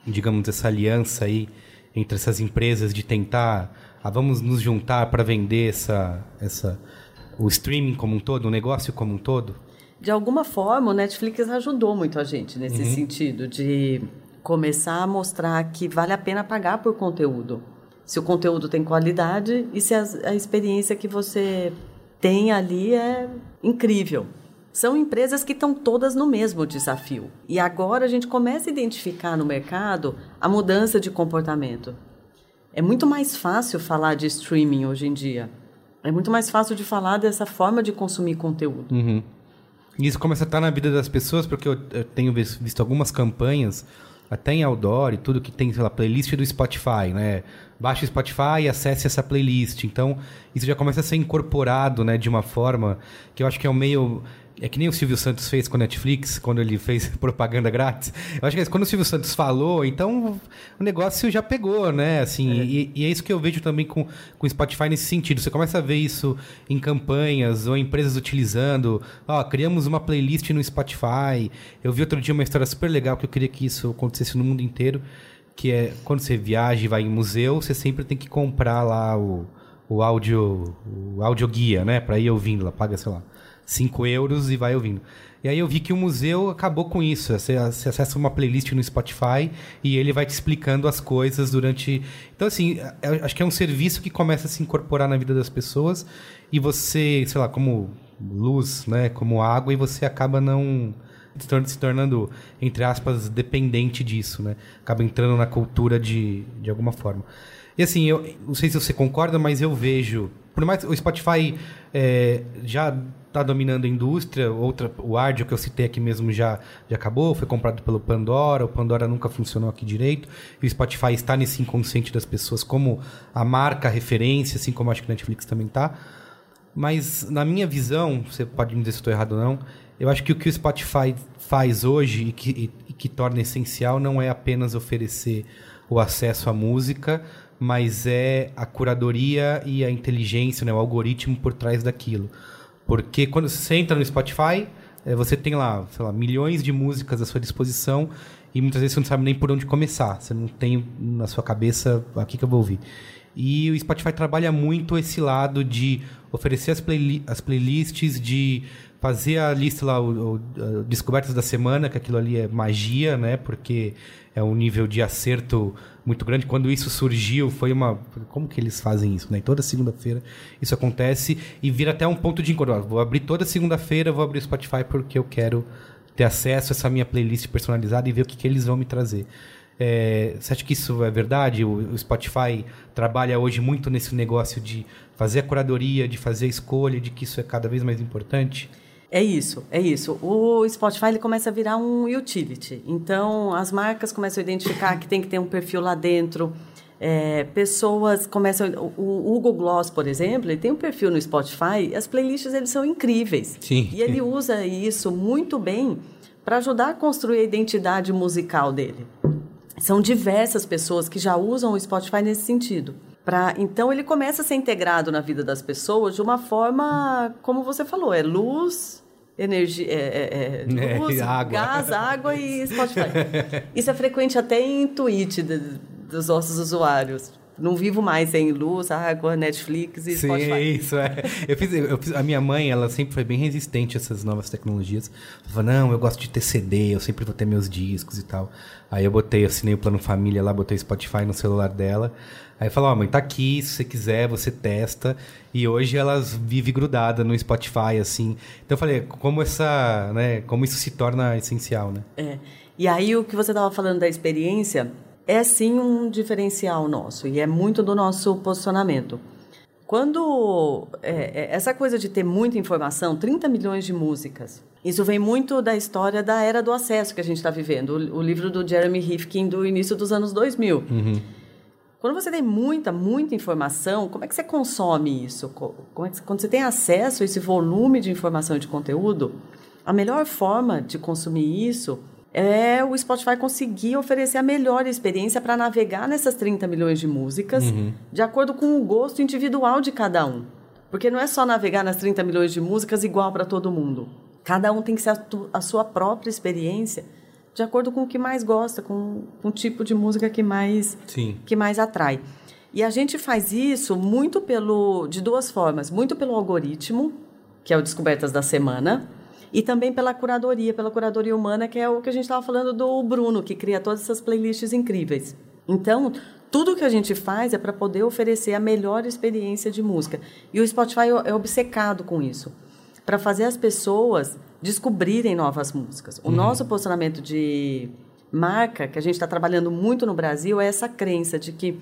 digamos, essa aliança aí entre essas empresas de tentar, ah, vamos nos juntar para vender essa, essa o streaming como um todo, o negócio como um todo? De alguma forma, o Netflix ajudou muito a gente nesse sentido, de começar a mostrar que vale a pena pagar por conteúdo. Se o conteúdo tem qualidade e se a, a experiência que você tem ali é incrível. São empresas que estão todas no mesmo desafio. E agora a gente começa a identificar no mercado a mudança de comportamento. É muito mais fácil falar de streaming hoje em dia. É muito mais fácil de falar dessa forma de consumir conteúdo. Uhum. Isso começa a estar na vida das pessoas, porque eu, eu tenho vis- visto algumas campanhas, até em outdoor e tudo, que tem, sei lá, playlist do Spotify, né? Baixe o Spotify e acesse essa playlist. Então, isso já começa a ser incorporado, né, de uma forma que eu acho que é o meio... É que nem o Silvio Santos fez com a Netflix, quando ele fez propaganda grátis. Eu acho que é quando o Silvio Santos falou, então o negócio já pegou, né? Assim, E, e é isso que eu vejo também com, com o Spotify nesse sentido. Você começa a ver isso em campanhas ou empresas utilizando. Ó, criamos uma playlist no Spotify. Eu vi outro dia uma história super legal que eu queria que isso acontecesse no mundo inteiro. Que é quando você viaja e vai em museu, você sempre tem que comprar lá o, o áudio o audioguia, né? Pra ir ouvindo lá. Paga, sei lá, 5 euros e vai ouvindo. E aí eu vi que o museu acabou com isso. Você, você acessa uma playlist no Spotify e ele vai te explicando as coisas durante. Então, assim, eu acho que é um serviço que começa a se incorporar na vida das pessoas e você, sei lá, como luz, né? Como água, e você acaba não se tornando, entre aspas, dependente disso, né? Acaba entrando na cultura de, de alguma forma. E assim, eu não sei se você concorda, mas eu vejo. Por mais o Spotify é, já está dominando a indústria, outra, o Ardio que eu citei aqui mesmo já, já acabou, foi comprado pelo Pandora, o Pandora nunca funcionou aqui direito, e o Spotify está nesse inconsciente das pessoas como a marca, a referência, assim como acho que a Netflix também está. Mas na minha visão, você pode me dizer se estou errado ou não, eu acho que o que o Spotify faz hoje e que, e, e que torna essencial não é apenas oferecer o acesso à música, mas é a curadoria e a inteligência, né, o algoritmo por trás daquilo. Porque quando você entra no Spotify, eh, você tem lá, sei lá, milhões de músicas à sua disposição e muitas vezes você não sabe nem por onde começar. Você não tem na sua cabeça aqui que eu vou ouvir. E o Spotify trabalha muito esse lado de oferecer as, as playlists, de fazer a lista lá, o, o, Descobertas da Semana, que aquilo ali é magia, né? Porque é um nível de acerto muito grande. Quando isso surgiu, foi uma. Como que eles fazem isso? Né? Toda segunda-feira isso acontece e vira até um ponto de encontro. Vou abrir toda segunda-feira, vou abrir o Spotify porque eu quero ter acesso a essa minha playlist personalizada e ver o que, que eles vão me trazer. É, você acha que isso é verdade? O, o Spotify trabalha hoje muito nesse negócio de fazer a curadoria, de fazer a escolha, de que isso é cada vez mais importante? É isso, é isso. O Spotify ele começa a virar um utility. Então, as marcas começam a identificar que tem que ter um perfil lá dentro. É, pessoas começam... O, o Hugo Gloss, por exemplo, ele tem um perfil no Spotify as playlists eles são incríveis. Sim. E ele usa isso muito bem para ajudar a construir a identidade musical dele. São diversas pessoas que já usam o Spotify nesse sentido. Pra, então ele começa a ser integrado na vida das pessoas de uma forma, como você falou, é luz, energia, é, é, É, luz, água. gás, água e Spotify. Isso é frequente até em tweet de- dos nossos usuários. Não vivo mais sem luz, água, Netflix e Sim, Spotify. é isso, é. Eu fiz, eu fiz- a minha mãe, ela sempre foi bem resistente a essas novas tecnologias. Ela falou, não, eu gosto de ter CD, eu sempre vou ter meus discos e tal. Aí eu botei, assinei o plano família lá, botei Spotify no celular dela. Aí falou, ó, mãe, tá aqui, se você quiser, você testa. E hoje elas vivem grudada no Spotify, assim. Então eu falei, como essa, né, como isso se torna essencial, né? É. E aí o que você estava falando da experiência é sim um diferencial nosso e é muito do nosso posicionamento. Quando é, é, essa coisa de ter muita informação, 30 milhões de músicas, isso vem muito da história da era do acesso que a gente está vivendo, o, o livro do Jeremy Rifkin do início dos anos 2000. Quando você tem muita, muita informação, como é que você consome isso? Co- como é que- quando você tem acesso a esse volume de informação e de conteúdo, a melhor forma de consumir isso é o Spotify conseguir oferecer a melhor experiência para navegar nessas 30 milhões de músicas, de acordo com o gosto individual de cada um. Porque não é só navegar nas 30 milhões de músicas igual para todo mundo. Cada um tem que ser a, tu- a sua própria experiência, de acordo com o que mais gosta, com, com o tipo de música que mais Sim. que mais atrai. E a gente faz isso muito pelo de duas formas, muito pelo algoritmo, que é o Descobertas da Semana, e também pela curadoria, pela curadoria humana, que é o que a gente estava falando do Bruno, que cria todas essas playlists incríveis. Então, tudo que a gente faz é para poder oferecer a melhor experiência de música. E o Spotify é obcecado com isso, para fazer as pessoas descobrirem novas músicas. O nosso posicionamento de marca, que a gente está trabalhando muito no Brasil, é essa crença de que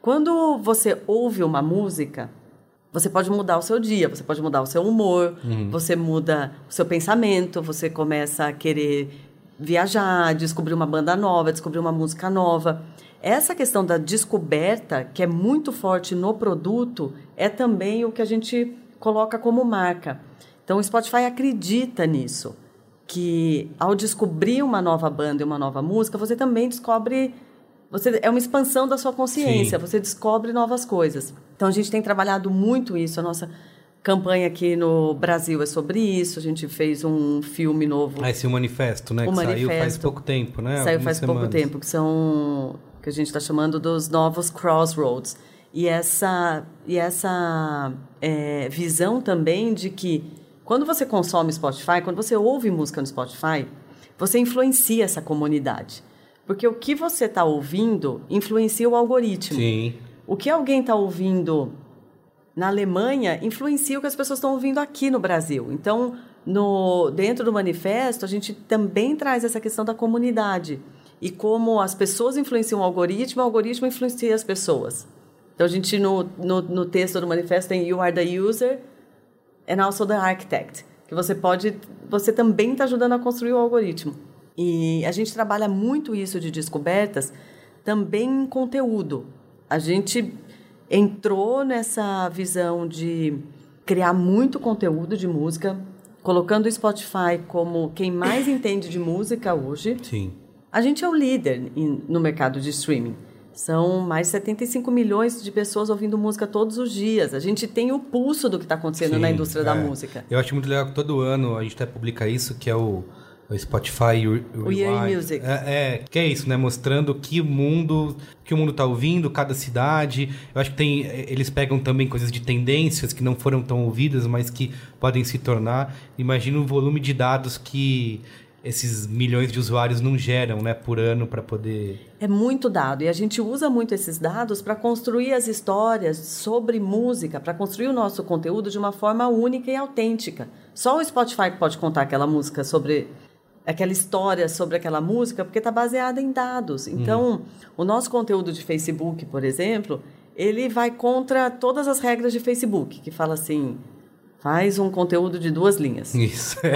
quando você ouve uma música, você pode mudar o seu dia, você pode mudar o seu humor, você muda o seu pensamento, você começa a querer viajar, descobrir uma banda nova, descobrir uma música nova. Essa questão da descoberta, que é muito forte no produto, é também o que a gente coloca como marca. Então o Spotify acredita nisso, que ao descobrir uma nova banda e uma nova música, você também descobre você é uma expansão da sua consciência, Sim. você descobre novas coisas. Então a gente tem trabalhado muito isso, a nossa campanha aqui no Brasil é sobre isso. A gente fez um filme novo Ah, esse é o manifesto, né? O que saiu faz manifesto. pouco tempo, né? Saiu Algumas faz pouco semanas. tempo, que são que a gente está chamando dos novos crossroads. E essa, e essa é, visão também de que quando você consome Spotify, quando você ouve música no Spotify, você influencia essa comunidade. Porque o que você está ouvindo influencia o algoritmo. Sim. O que alguém está ouvindo na Alemanha influencia o que as pessoas estão ouvindo aqui no Brasil. Então, no, dentro do manifesto, a gente também traz essa questão da comunidade. E como as pessoas influenciam o algoritmo, o algoritmo influencia as pessoas. Então, a gente, no, no, no texto do manifesto, tem You are the user and also the architect. Que você pode... Você também está ajudando a construir o algoritmo. E a gente trabalha muito isso de descobertas também em conteúdo. A gente entrou nessa visão de criar muito conteúdo de música, colocando o Spotify como quem mais entende de música hoje. Sim. A gente é o líder no mercado de streaming. São mais de 75 milhões de pessoas ouvindo música todos os dias. A gente tem o pulso do que está acontecendo na Sim, indústria da é. música. Eu acho muito legal que todo ano a gente até publica isso, que é o, o Spotify O Year in Rewind. Music. É, é, que é isso, né? Mostrando que o mundo, que o mundo tá ouvindo, cada cidade. Eu acho que tem, eles pegam também coisas de tendências que não foram tão ouvidas, mas que podem se tornar. Imagina o volume de dados que esses milhões de usuários não geram, né, por ano para poder. É muito dado e a gente usa muito esses dados para construir as histórias sobre música, para construir o nosso conteúdo de uma forma única e autêntica. Só o Spotify pode contar aquela música sobre aquela história sobre aquela música, porque está baseada em dados. Então, o nosso conteúdo de Facebook, por exemplo, ele vai contra todas as regras de Facebook, que fala assim, faz um conteúdo de duas linhas. Isso.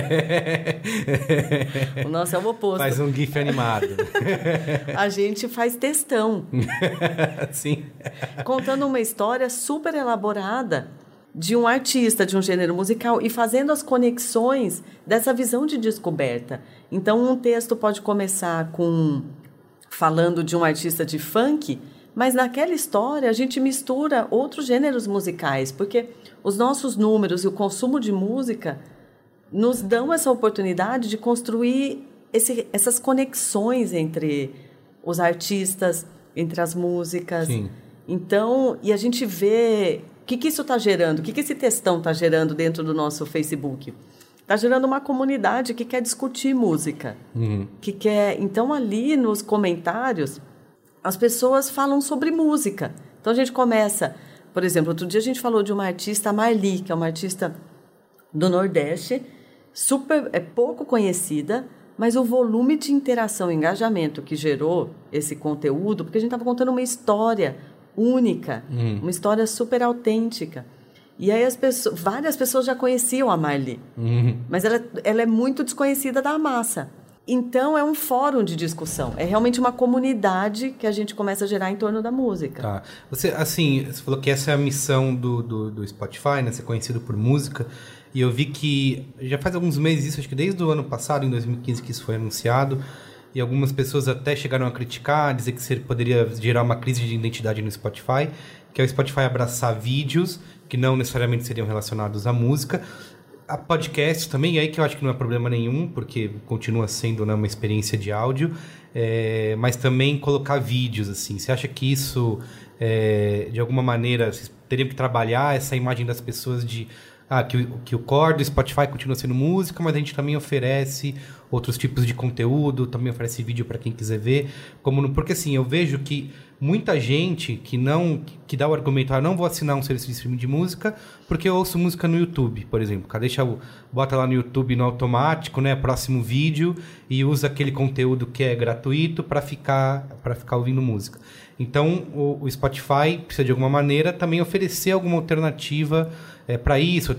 O nosso é o oposto. Faz um GIF animado. A gente faz textão. Sim. contando uma história super elaborada de um artista, de um gênero musical e fazendo as conexões dessa visão de descoberta. Então, um texto pode começar com falando de um artista de funk, mas naquela história a gente mistura outros gêneros musicais, porque os nossos números e o consumo de música nos dão essa oportunidade de construir esse, essas conexões entre os artistas, entre as músicas. Sim. Então, e a gente vê que, que isso está gerando, o que, que esse textão está gerando dentro do nosso Facebook. Está gerando uma comunidade que quer discutir música, que quer. Então ali nos comentários as pessoas falam sobre música. Então a gente começa, por exemplo, outro dia a gente falou de uma artista, a Marli, que é uma artista do Nordeste, super é pouco conhecida, mas o volume de interação e engajamento que gerou esse conteúdo, porque a gente estava contando uma história única, uma história super autêntica. E aí as pessoas, várias pessoas já conheciam a Marli, mas ela, ela é muito desconhecida da massa. Então é um fórum de discussão, é realmente uma comunidade que a gente começa a gerar em torno da música. Tá. Você, assim, você falou que essa é a missão do, do, do Spotify, né? Ser conhecido por música. E eu vi que já faz alguns meses isso, acho que desde o ano passado, em 2015, que isso foi anunciado. E algumas pessoas até chegaram a criticar, dizer que poderia gerar uma crise de identidade no Spotify, que é o Spotify abraçar vídeos que não necessariamente seriam relacionados à música. A podcast também, aí que eu acho que não é problema nenhum, porque continua sendo né, uma experiência de áudio, é, mas também colocar vídeos, assim. Você acha que isso, é, de alguma maneira, vocês teriam que trabalhar essa imagem das pessoas de ah, que, o- que o core do Spotify continua sendo música, mas a gente também oferece outros tipos de conteúdo, também oferece vídeo para quem quiser ver. Como no- porque assim, eu vejo que muita gente que não que dá o argumento, ah, não vou assinar um serviço de streaming de música porque eu ouço música no YouTube, por exemplo. Deixa o, bota lá no YouTube no automático, né, próximo vídeo e usa aquele conteúdo que é gratuito para ficar ficar ouvindo música. Então, o, o Spotify precisa de alguma maneira também oferecer alguma alternativa para isso,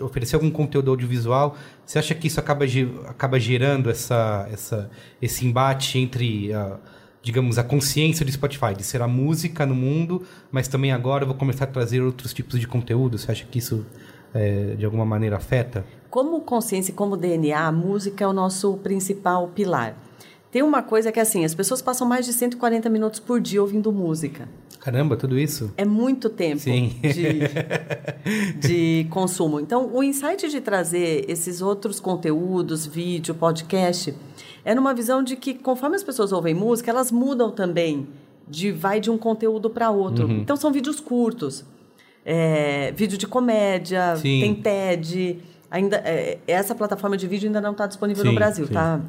oferecer algum conteúdo audiovisual. Você acha que isso acaba, acaba gerando essa, essa, esse embate entre, a, digamos, a consciência do Spotify de ser a música no mundo, mas também agora eu vou começar a trazer outros tipos de conteúdo? Você acha que isso, é, de alguma maneira, afeta? Como consciência como DNA, a música é o nosso principal pilar. Tem uma coisa que é assim, as pessoas passam mais de 140 minutos por dia ouvindo música. Caramba, tudo isso? É muito tempo de, de consumo. Então, o insight de trazer esses outros conteúdos, vídeo, podcast, é numa visão de que conforme as pessoas ouvem música, elas mudam também, de vai de um conteúdo para outro. Uhum. Então, são vídeos curtos. É, vídeo de comédia, Sim. tem TED. Ainda, é, essa plataforma de vídeo ainda não está disponível Sim, no Brasil, sim. tá?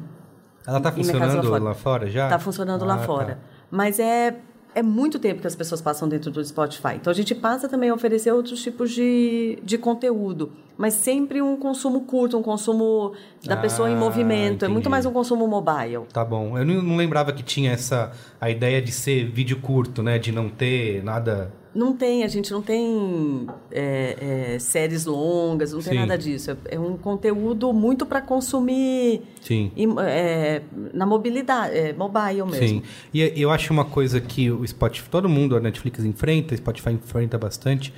Ela está em mercados funcionando lá fora já? Está funcionando Ah, lá tá. fora. Mas é, é muito tempo que as pessoas passam dentro do Spotify. Então a gente passa também a oferecer outros tipos de, de conteúdo. Mas sempre um consumo curto, um consumo da pessoa em Ah, movimento. É muito entendi. mais um consumo mobile. Tá bom. Eu não, não lembrava que tinha essa a ideia de ser vídeo curto, né? De não ter nada. Não tem, a gente não tem é, é, séries longas, não tem Sim. nada disso. É, é um conteúdo muito para consumir Sim. em- é, na mobilidade, é, mobile mesmo. Sim. E eu acho uma coisa que o Spotify, todo mundo, a Netflix enfrenta, o Spotify enfrenta bastante,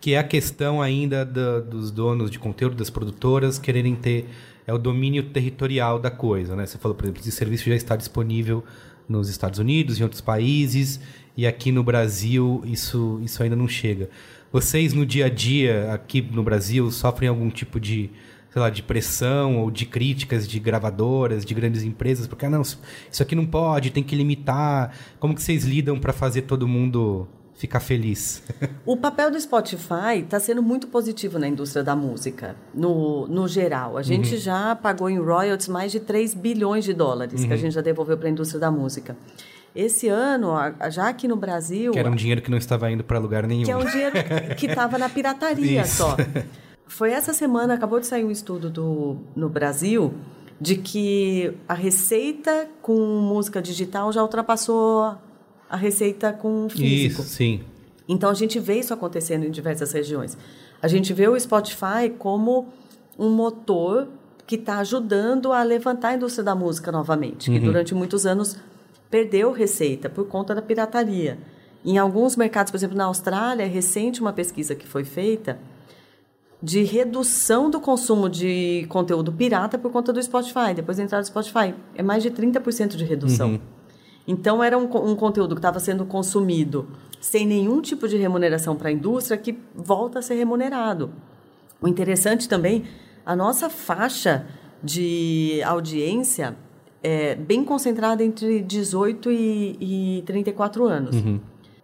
que é a questão ainda da- dos donos de conteúdo, das produtoras, quererem ter é o domínio territorial da coisa, né? Você falou, por exemplo, esse serviço já está disponível nos Estados Unidos, em outros países, e aqui no Brasil isso, isso ainda não chega. Vocês, no dia a dia, aqui no Brasil, sofrem algum tipo de, sei lá, de pressão ou de críticas de gravadoras, de grandes empresas, porque, ah, não, isso aqui não pode, tem que limitar. Como que vocês lidam para fazer todo mundo ficar feliz? O papel do Spotify está sendo muito positivo na indústria da música, no, no geral. A gente já pagou em royalties mais de 3 bilhões de dólares que a gente já devolveu para a indústria da música. Esse ano, já aqui no Brasil, que era um dinheiro que não estava indo para lugar nenhum. que é um dinheiro que estava na pirataria Isso. só. Foi essa semana, acabou de sair um estudo do, no Brasil de que a receita com música digital já ultrapassou a receita com físico. Isso, sim. Então a gente vê isso acontecendo em diversas regiões. A gente vê o Spotify como um motor que está ajudando a levantar a indústria da música novamente, que durante muitos anos perdeu receita por conta da pirataria. Em alguns mercados, por exemplo, na Austrália, é recente uma pesquisa que foi feita de redução do consumo de conteúdo pirata por conta do Spotify. Depois da entrada do Spotify, é mais de 30% de redução. Então, era um, um conteúdo que estava sendo consumido sem nenhum tipo de remuneração para a indústria que volta a ser remunerado. O interessante também, a nossa faixa de audiência é bem concentrada entre 18 e, e 34 anos.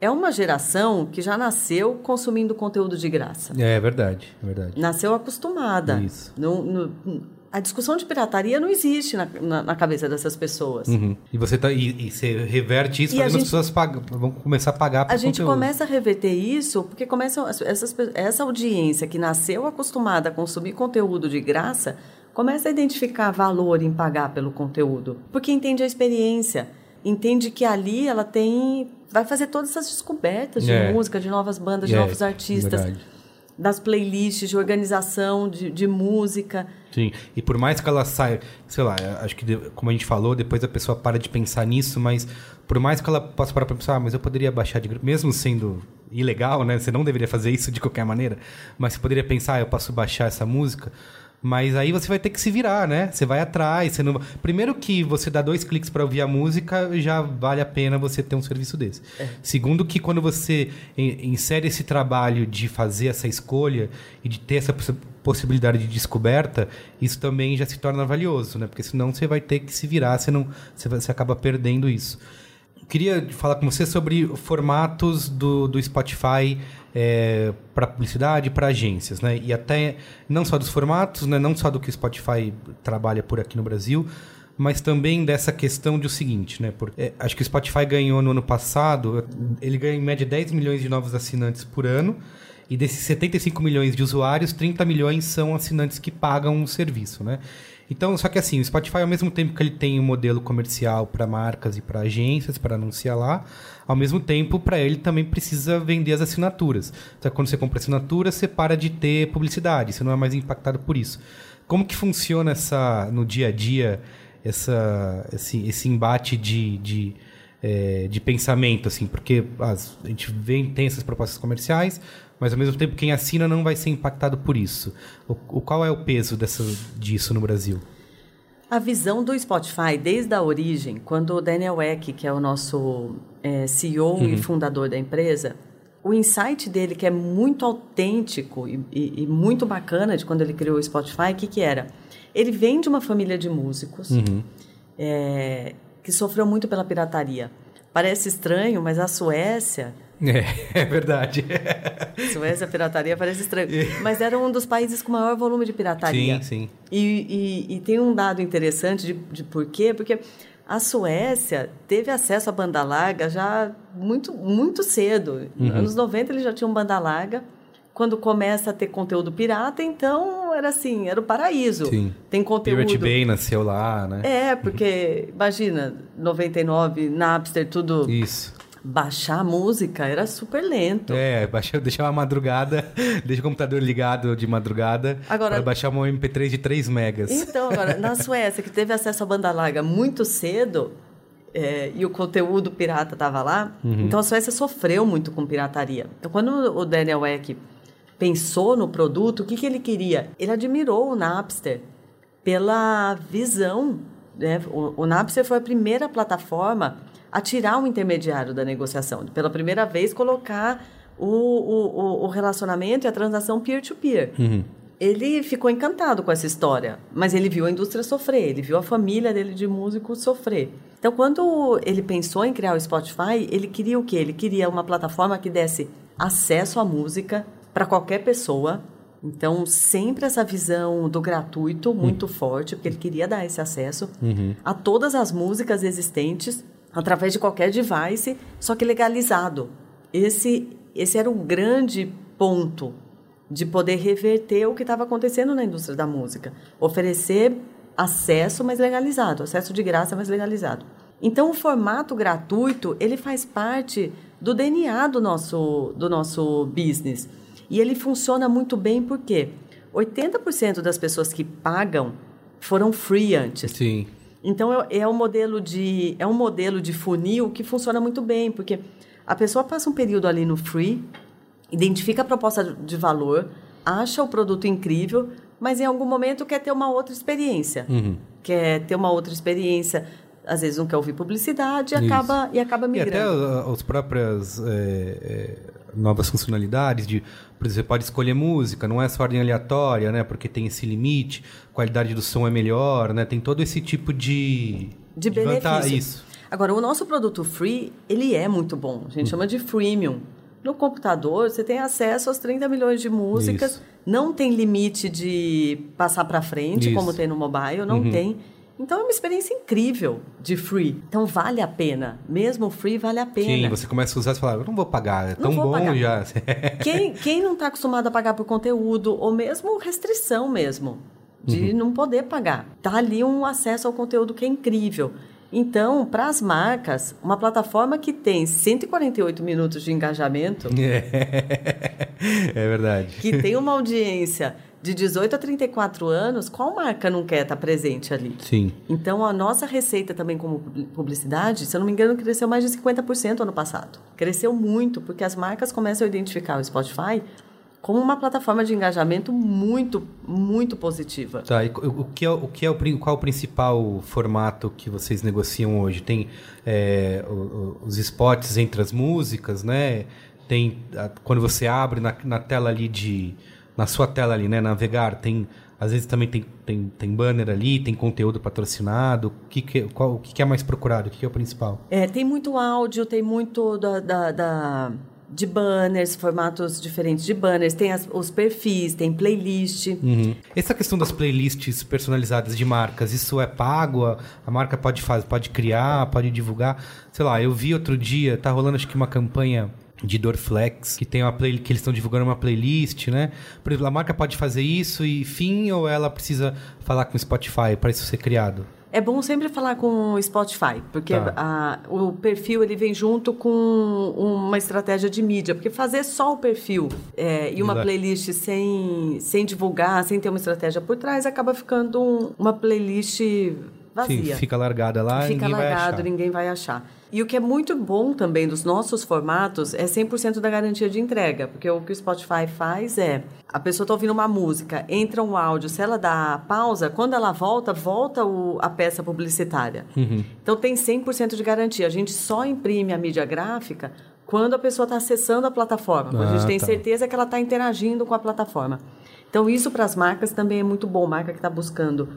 é uma geração que já nasceu consumindo conteúdo de graça. É verdade, é verdade. Nasceu acostumada. Isso. No- no- a discussão de pirataria não existe na, na- na cabeça dessas pessoas. Uhum. E você tá, e, e você reverte isso E fazendo as pessoas pagam, vão começar a pagar por A gente conteúdo. começa a reverter isso porque começam as- essas, essa audiência que nasceu acostumada a consumir conteúdo de graça começa a identificar valor em pagar pelo conteúdo, porque entende a experiência, entende que ali ela tem vai fazer todas essas descobertas de É. música, de novas bandas, de É, novos artistas, verdade. Das playlists, de organização de, de música. Sim, e por mais que ela saia, sei lá, acho que como a gente falou, depois a pessoa para de pensar nisso, mas por mais que ela possa parar pra pensar, ah, mas eu poderia baixar de gra- mesmo sendo ilegal, né? Você não deveria fazer isso de qualquer maneira, mas você poderia pensar, ah, eu posso baixar essa música. Mas aí você vai ter que se virar, né? Você vai atrás, você não... Primeiro que você dá dois cliques para ouvir a música, já vale a pena você ter um serviço desse. Segundo que quando você in- insere esse trabalho de fazer essa escolha e de ter essa possi- possibilidade de descoberta, isso também já se torna valioso, né? Porque senão você vai ter que se virar, você não, você, você acaba perdendo isso. Queria falar com você sobre formatos do, do Spotify para publicidade, para agências, né? E até não só dos formatos, né? Não só do que o Spotify trabalha por aqui no Brasil, mas também dessa questão de o seguinte, né? Por, é, acho que o Spotify ganhou no ano passado, ele ganha em média 10 milhões de novos assinantes por ano. E desses 75 milhões de usuários, 30 milhões são assinantes que pagam o serviço, né? Então, só que assim, o Spotify, ao mesmo tempo que ele tem um modelo comercial para marcas e para agências, para anunciar lá, ao mesmo tempo, para ele também precisa vender as assinaturas. Então, quando você compra assinatura, você para de ter publicidade, você não é mais impactado por isso. Como que funciona essa, no dia a dia essa, esse, esse embate de, de, eh, de pensamento, assim? Porque as- a gente vem, tem essas propostas comerciais, mas ao mesmo tempo quem assina não vai ser impactado por isso. O, o- qual é o peso dessa, disso no Brasil? A visão do Spotify desde a origem, quando o Daniel Eck, que é o nosso eh, CEO e fundador da empresa, o insight dele, que é muito autêntico e, e- e muito bacana de quando ele criou o Spotify, o que, que era? Ele vem de uma família de músicos eh, que sofreu muito pela pirataria. Parece estranho, mas a Suécia É, é verdade. Suécia, pirataria parece estranho. Mas era um dos países com maior volume de pirataria. Sim, sim. E, e- e tem um dado interessante de, de por quê? Porque a Suécia teve acesso à banda larga já muito, muito cedo. Uhum. Nos anos 90 eles já tinham banda larga. Quando começa a ter conteúdo pirata, então era assim, era o paraíso. Sim. Tem conteúdo. Pirate Bay nasceu lá, né? É, porque imagina, 99, Napster, tudo Isso. Baixar a música era super lento. É, baixar, deixar uma madrugada, deixa o computador ligado de madrugada Agora- para baixar um MP3 de 3 megas. Então, agora, na Suécia, que teve acesso à banda larga muito cedo, é, e o conteúdo pirata estava lá, então a Suécia sofreu muito com pirataria. Então, quando o Daniel Eck pensou no produto, o que, que ele queria? Ele admirou o Napster pela visão. Né? O, o Napster foi a primeira plataforma a tirar o intermediário da negociação. Pela primeira vez, colocar o, o, o- o relacionamento e a transação peer-to-peer. Ele ficou encantado com essa história, mas ele viu a indústria sofrer, ele viu a família dele de músicos sofrer. Então, quando ele pensou em criar o Spotify, ele queria o quê? Ele queria uma plataforma que desse acesso à música para qualquer pessoa. Então, sempre essa visão do gratuito muito forte, porque ele queria dar esse acesso a todas as músicas existentes através de qualquer device, só que legalizado. Esse, esse era o grande ponto de poder reverter o que estava acontecendo na indústria da música. Oferecer acesso, mas legalizado. Acesso de graça, mas legalizado. Então, o formato gratuito, ele faz parte do DNA do nosso, do nosso business. E ele funciona muito bem porque 80% das pessoas que pagam foram free antes. Sim. Então é, é um modelo de é um modelo de funil que funciona muito bem, porque a pessoa passa um período ali no free, identifica a proposta de valor, acha o produto incrível, mas em algum momento quer ter uma outra experiência. Quer ter uma outra experiência, às vezes não quer ouvir publicidade e Isso. acaba e acaba E até migrando. as próprias é, é, novas funcionalidades de, por exemplo, você pode escolher música, não é só ordem aleatória, né? Porque tem esse limite, qualidade do som é melhor, né? Tem todo esse tipo de de vanta- benefício. Isso. Agora, o nosso produto free, ele é muito bom. A gente chama de freemium. No computador, você tem acesso aos 30 milhões de músicas. Isso. Não tem limite de passar para frente, Isso. como tem no mobile, não tem. Então é uma experiência incrível de free. Então vale a pena. Mesmo o free vale a pena. Sim, você começa a usar e fala, eu não vou pagar, é tão bom pagar. já. Quem, quem não está acostumado a pagar por conteúdo, ou mesmo restrição mesmo, de não poder pagar. Tá ali um acesso ao conteúdo que é incrível. Então, para as marcas, uma plataforma que tem 148 minutos de engajamento, é verdade. que tem uma audiência de 18 a 34 anos, qual marca não quer estar presente ali? Sim. Então, a nossa receita também como publicidade, se eu não me engano, cresceu mais de 50% ano passado. Cresceu muito, porque as marcas começam a identificar o Spotify como uma plataforma de engajamento muito, muito positiva. Tá, e o que é, o que é o, qual é o principal formato que vocês negociam hoje? Tem é, os spots entre as músicas, né? Tem quando você abre na, na tela ali de na sua tela ali, né? Navegar tem às vezes também tem, tem, tem banner ali, tem conteúdo patrocinado. O que, que, qual, o que, que é mais procurado? O que, que é o principal? É, tem muito áudio, tem muito da, da- da- de banners, formatos diferentes de banners, tem as- os perfis, tem playlist. Uhum. Essa questão das playlists personalizadas de marcas, isso é pago? A, a marca pode fazer, pode criar, pode divulgar? Sei lá, eu vi outro dia, tá rolando acho que uma campanha de Dorflex, que tem uma play, que eles estão divulgando uma playlist, né? Por exemplo, a marca pode fazer isso e fim ou ela precisa falar com o Spotify para isso ser criado? É bom sempre falar com o Spotify, porque Tá. a- o perfil ele vem junto com uma estratégia de mídia, porque fazer só o perfil é, e uma playlist sem, sem divulgar, sem ter uma estratégia por trás, acaba ficando um- uma playlist vazia. Sim, fica largada lá, Fica ninguém vai largado, achar. ninguém vai achar. E o que é muito bom também dos nossos formatos é 100% da garantia de entrega, porque o que o Spotify faz é, a pessoa está ouvindo uma música, entra um áudio, se ela dá pausa, quando ela volta, volta o- a peça publicitária. Uhum. Então tem 100% de garantia. A gente só imprime a mídia gráfica quando a pessoa está acessando a plataforma, quando a Ah, gente tem tá. certeza que ela está interagindo com a plataforma. Então isso para as marcas também é muito bom. Marca que está buscando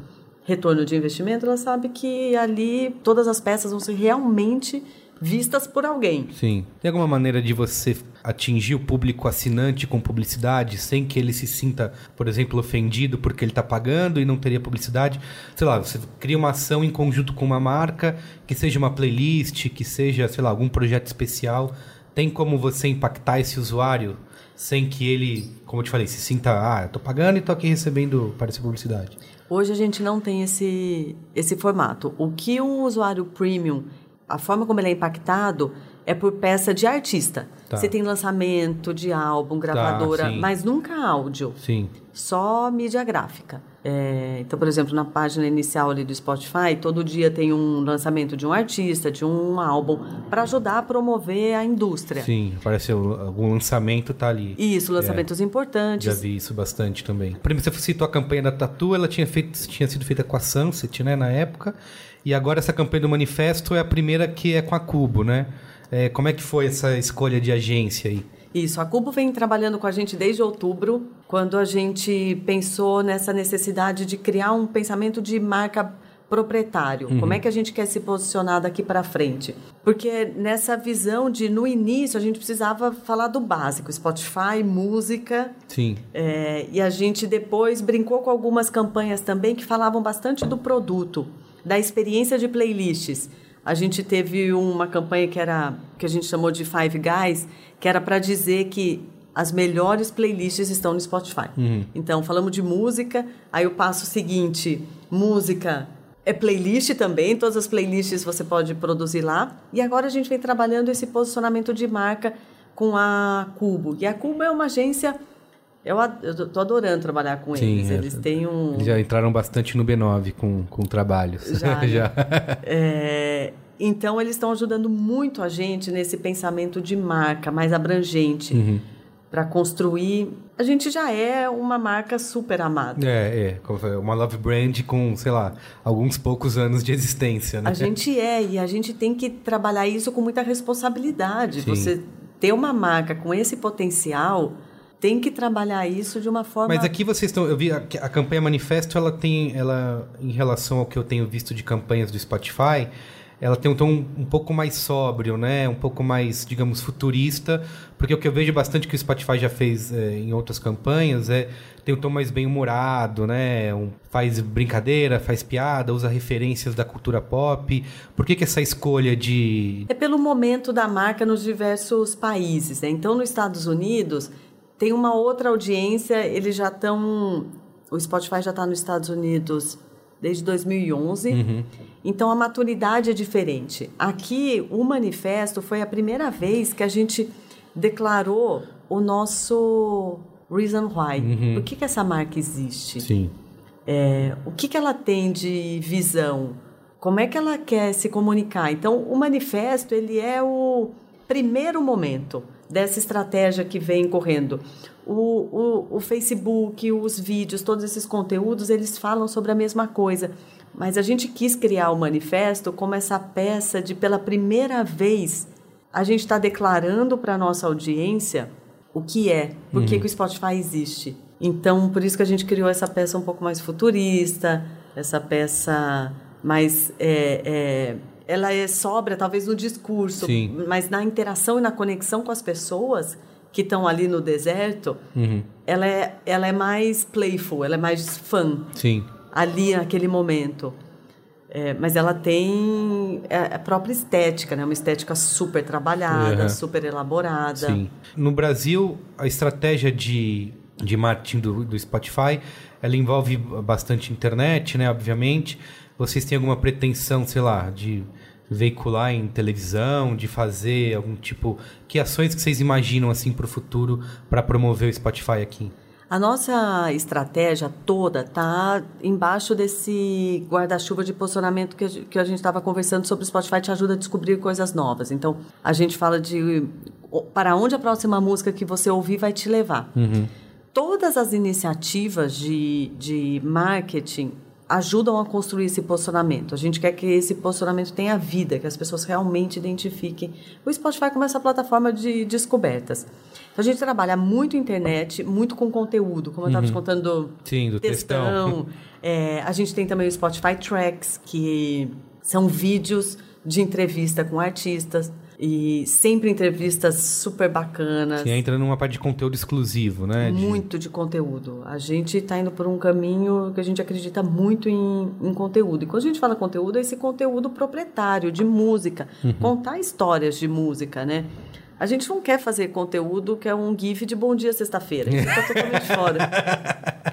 retorno de investimento, ela sabe que ali todas as peças vão ser realmente vistas por alguém. Sim. Tem alguma maneira de você atingir o público assinante com publicidade sem que ele se sinta, por exemplo, ofendido porque ele está pagando e não teria publicidade? Sei lá, você cria uma ação em conjunto com uma marca, que seja uma playlist, que seja, sei lá, algum projeto especial. Tem como você impactar esse usuário sem que ele, como eu te falei, se sinta, ah, eu tô pagando e tô aqui recebendo para essa publicidade. Hoje a gente não tem esse, esse formato. O que um usuário premium, a forma como ele é impactado é por peça de artista. Tá. Você tem lançamento de álbum, gravadora, sim. mas nunca áudio. Sim. só mídia gráfica. É, então, por exemplo, na página inicial ali do Spotify, todo dia tem um lançamento de um artista, de um álbum, para ajudar a promover a indústria. Sim, parece algum lançamento tá ali. Isso, lançamentos importantes. Já vi isso bastante também. Primeiro, você citou a campanha da Tatu, ela tinha, feito, tinha sido feita com a Sunset, né, na época. E agora essa campanha do Manifesto é a primeira que é com a Cubo, né? É, como é que foi essa escolha de agência aí? Isso, a Cubo vem trabalhando com a gente desde outubro, quando a gente pensou nessa necessidade de criar um pensamento de marca proprietário. Como é que a gente quer se posicionar daqui para frente? Porque nessa visão de, no início, a gente precisava falar do básico, Spotify, música, Sim. é, e a gente depois brincou com algumas campanhas também que falavam bastante do produto, da experiência de playlists. A gente teve uma campanha que era que a gente chamou de Five Guys, que era para dizer que as melhores playlists estão no Spotify. Então, falamos de música, aí o passo seguinte, música é playlist também, todas as playlists você pode produzir lá. E agora a gente vem trabalhando esse posicionamento de marca com a Cubo. E a Cubo é uma agência eu, eu tô adorando trabalhar com eles. é. Eles têm um. Eles já entraram bastante no B9 com, com trabalhos. Já, né? É, então, eles estão ajudando muito a gente nesse pensamento de marca mais abrangente Uhum. para construir. A gente já é uma marca super amada. É, é. Uma love brand com, sei lá, alguns poucos anos de existência, né? A gente é, e a gente tem que trabalhar isso com muita responsabilidade. Sim. Você ter uma marca com esse potencial, tem que trabalhar isso de uma forma. Mas aqui vocês estão. Eu vi a, a campanha Manifesto, ela tem. Ela, em relação ao que eu tenho visto de campanhas do Spotify, ela tem um tom um pouco mais sóbrio, né? Um pouco mais, digamos, futurista, porque o que eu vejo bastante que o Spotify já fez é, em outras campanhas é tem um tom mais bem humorado, né? Um, faz brincadeira, faz piada, usa referências da cultura pop. Por que, que essa escolha de É pelo momento da marca nos diversos países, né? Então, nos Estados Unidos tem uma outra audiência, eles já estão o Spotify já está nos Estados Unidos desde 2011. Uhum. Então a maturidade é diferente. Aqui, o manifesto foi a primeira vez que a gente declarou o nosso reason why. Por que, que essa marca existe? Sim. É, o que, que ela tem de visão? Como é que ela quer se comunicar? Então, o manifesto ele é o primeiro momento dessa estratégia que vem correndo. O, o, o Facebook, os vídeos, todos esses conteúdos, eles falam sobre a mesma coisa. Mas a gente quis criar o manifesto como essa peça de, pela primeira vez, a gente está declarando para a nossa audiência o que é, por que, que o Spotify existe. Então, por isso que a gente criou essa peça um pouco mais futurista, essa peça mais. É, é, ela é sóbria, talvez no discurso, Sim. mas na interação e na conexão com as pessoas que estão ali no deserto, ela, é, ela é mais playful, ela é mais fun Sim. ali naquele momento. É, mas ela tem a a própria estética, né? Uma estética super trabalhada, Uhum. super elaborada. Sim. No Brasil, a estratégia de, de marketing do, do Spotify, ela envolve bastante internet, né? Obviamente. Vocês têm alguma pretensão, sei lá, de veicular em televisão, de fazer algum tipo... Que ações que vocês imaginam, assim, para o futuro para promover o Spotify aqui? A nossa estratégia toda está embaixo desse guarda-chuva de posicionamento que a gente estava conversando sobre o Spotify te ajuda a descobrir coisas novas. Então, a gente fala de para onde a próxima música que você ouvir vai te levar. Todas as iniciativas de, de marketing ajudam a construir esse posicionamento. A gente quer que esse posicionamento tenha vida, que as pessoas realmente identifiquem. O Spotify como essa plataforma de descobertas. Então, a gente trabalha muito internet, muito com conteúdo, como eu estava te contando do Sim, do textão. textão. É, a gente tem também o Spotify Tracks, que são vídeos de entrevista com artistas. E sempre entrevistas super bacanas. Que entra numa parte de conteúdo exclusivo, né? De- Muito de conteúdo. A gente está indo por um caminho que a gente acredita muito em, em conteúdo. E quando a gente fala conteúdo, é esse conteúdo proprietário, de música. Contar histórias de música, né? A gente não quer fazer conteúdo que é um gif de bom dia sexta-feira. Isso está totalmente fora.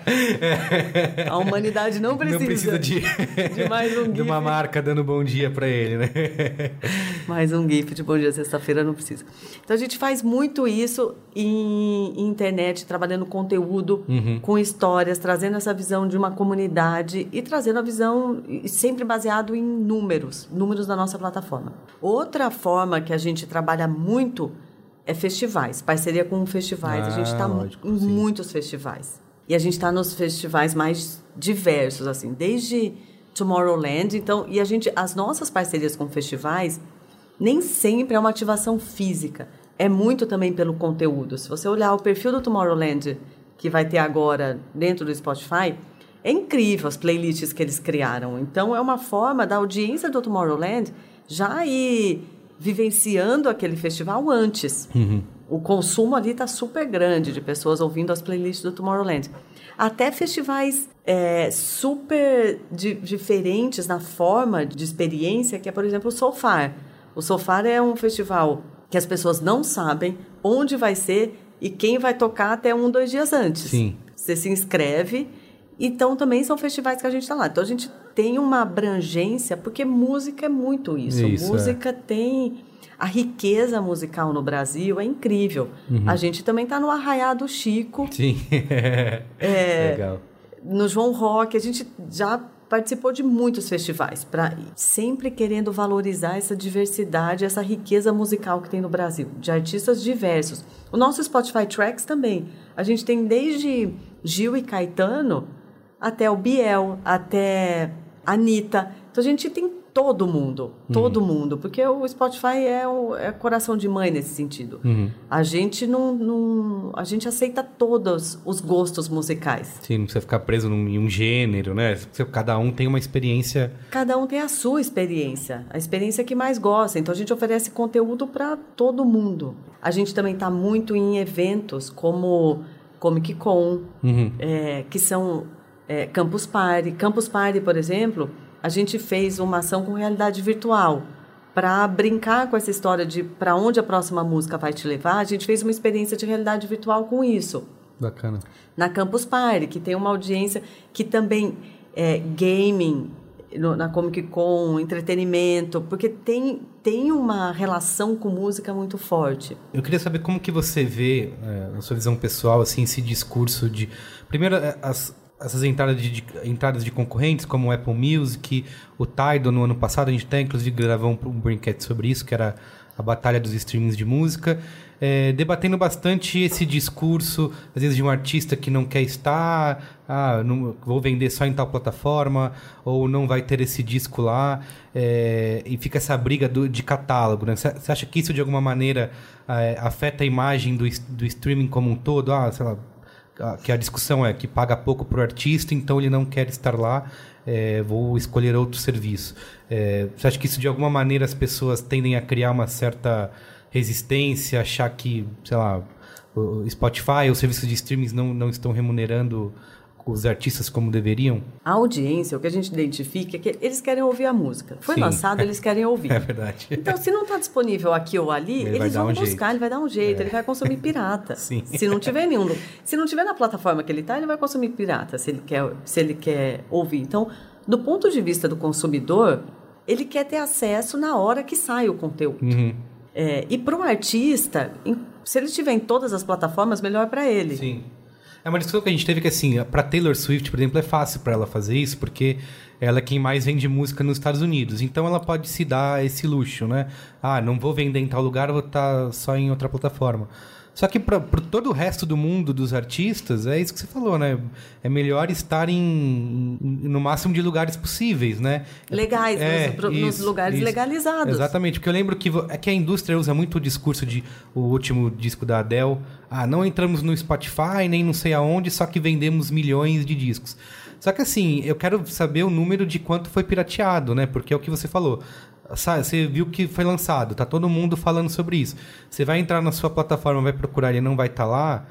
A humanidade não precisa, Não precisa de, de mais um de gif. uma marca dando bom dia para ele, né? Mais um GIF de Bom Dia Sexta-feira não precisa. Então a gente faz muito isso em, em internet, trabalhando conteúdo com histórias, trazendo essa visão de uma comunidade e trazendo a visão sempre baseado em números, números da nossa plataforma. Outra forma que a gente trabalha muito é festivais, parceria com festivais. a gente Ah, está lógico, em sim. muitos festivais. E a gente está nos festivais mais diversos, assim, desde Tomorrowland, então, e a gente, as nossas parcerias com festivais nem sempre é uma ativação física, é muito também pelo conteúdo. Se você olhar o perfil do Tomorrowland que vai ter agora dentro do Spotify, é incrível as playlists que eles criaram. Então, é uma forma da audiência do Tomorrowland já ir vivenciando aquele festival antes. O consumo ali está super grande de pessoas ouvindo as playlists do Tomorrowland. Até festivais é, super di- diferentes na forma de experiência, que é, por exemplo, o Sofar. O Sofar é um festival que as pessoas não sabem onde vai ser e quem vai tocar até um, dois dias antes. Sim. Você se inscreve. Então, também são festivais que a gente está lá. Então, a gente tem uma abrangência, porque música é muito isso. Isso, é. música tem... A riqueza musical no Brasil é incrível. Uhum. A gente também está no Arraiá do Chico, Sim. Legal. no João Rock. A gente já participou de muitos festivais, pra, sempre querendo valorizar essa diversidade, essa riqueza musical que tem no Brasil, de artistas diversos. O nosso Spotify Tracks também. A gente tem desde Gil e Caetano até o Biel, até Anitta. Então a gente tem todo mundo, todo mundo, porque o Spotify é o é coração de mãe nesse sentido. A gente não, não, a gente aceita todos os gostos musicais. Sim, não precisa ficar preso num, em um gênero, né? Cada um tem uma experiência. Cada um tem a sua experiência, a experiência que mais gosta. Então a gente oferece conteúdo para todo mundo. A gente também está muito em eventos como Comic Con, é, que são é, Campus Party. Campus Party, por exemplo, a gente fez uma ação com realidade virtual. Para brincar com essa história de para onde a próxima música vai te levar, a gente fez uma experiência de realidade virtual com isso. Bacana. Na Campus Party, que tem uma audiência que também é gaming, no- na Comic Con, entretenimento, porque tem, tem uma relação com música muito forte. Eu queria saber como que você vê, é, na sua visão pessoal, assim, esse discurso de... Primeiro, é, as, essas entradas de, de- entradas de concorrentes, como o Apple Music, o Tidal, no ano passado, a gente até, inclusive, gravou um, um brinquedo sobre isso, que era a batalha dos streamings de música, é, debatendo bastante esse discurso, às vezes, de um artista que não quer estar, ah, não, vou vender só em tal plataforma, ou não vai ter esse disco lá, é, e fica essa briga do- de catálogo, né? Você acha que isso, de alguma maneira, é, afeta a imagem do, do streaming como um todo? Ah, sei lá, que a discussão é que paga pouco para o artista, então ele não quer estar lá, é, vou escolher outro serviço. É, você acha que isso, de alguma maneira, as pessoas tendem a criar uma certa resistência, achar que, sei lá, o Spotify, os serviços de streaming não, não estão remunerando os artistas como deveriam? A audiência, o que a gente identifica é que eles querem ouvir a música. Foi Sim. lançado, eles querem ouvir. É verdade. Então, se não está disponível aqui ou ali, Ele eles vão um buscar, jeito. É. ele vai dar um jeito, ele vai consumir pirata. Sim. Se não tiver nenhum, se não tiver na plataforma que ele está, ele vai consumir pirata, se ele quer, se ele quer ouvir. Então, do ponto de vista do consumidor, ele quer ter acesso na hora que sai o conteúdo. Uhum. É, e para o artista, se ele estiver em todas as plataformas, melhor para ele. Sim. É uma discussão que a gente teve que, assim, pra Taylor Swift, por exemplo, é fácil pra ela fazer isso, porque ela é quem mais vende música nos Estados Unidos. Então ela pode se dar esse luxo, né? Ah, não vou vender em tal lugar, vou estar só em outra plataforma. Só que para todo o resto do mundo dos artistas, é isso que você falou, né? É melhor estar em, no máximo de lugares possíveis, né? Legais, nos- pro- nos lugares legalizados. Exatamente, porque eu lembro que, é que a indústria usa muito o discurso de o último disco da Adele. Ah, não entramos no Spotify, nem não sei aonde, só que vendemos milhões de discos. Só que assim, eu quero saber o número de quanto foi pirateado, né? Porque é o que você falou. Você viu que foi lançado, tá todo mundo falando sobre isso. Você vai entrar na sua plataforma, vai procurar, ele não vai estar lá.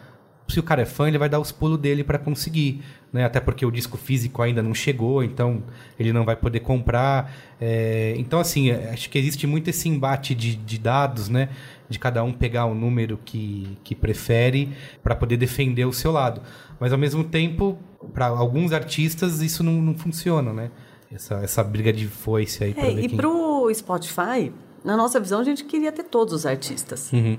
Se o cara é fã, ele vai dar os pulos dele para conseguir, né? Até porque o disco físico ainda não chegou, então ele não vai poder comprar. É, Então, assim, é, acho que existe muito esse embate de, de dados, né? De cada um pegar o número que, que prefere para poder defender o seu lado. Mas, ao mesmo tempo, para alguns artistas, isso não, não funciona, né? Essa, essa briga de foice aí. pra É, ver e quem... pro Spotify, na nossa visão, a gente queria ter todos os artistas. Uhum.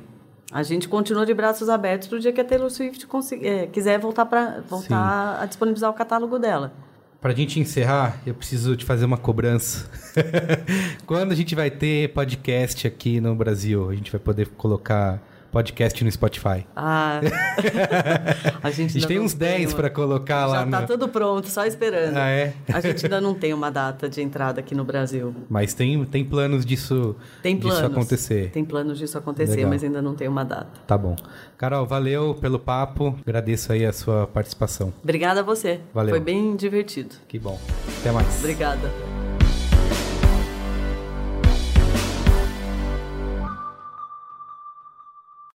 A gente continua de braços abertos pro dia que a Taylor Swift é, quiser voltar, pra, voltar a disponibilizar o catálogo dela. Pra gente encerrar, eu preciso te fazer uma cobrança. Quando a gente vai ter podcast aqui no Brasil? A gente vai poder colocar podcast no Spotify. Ah, a gente, A gente tem uns 10 uma- para colocar lá Já tá no... tudo pronto, só esperando. Ah, é? A gente ainda não tem uma data de entrada aqui no Brasil. Mas tem, tem planos disso, Tem planos. disso acontecer. Tem planos disso acontecer, Legal. mas ainda não tem uma data. Tá bom. Carol, valeu pelo papo. Agradeço aí a sua participação. Obrigada a você. Valeu. Foi bem divertido. Que bom. Até mais. Obrigada.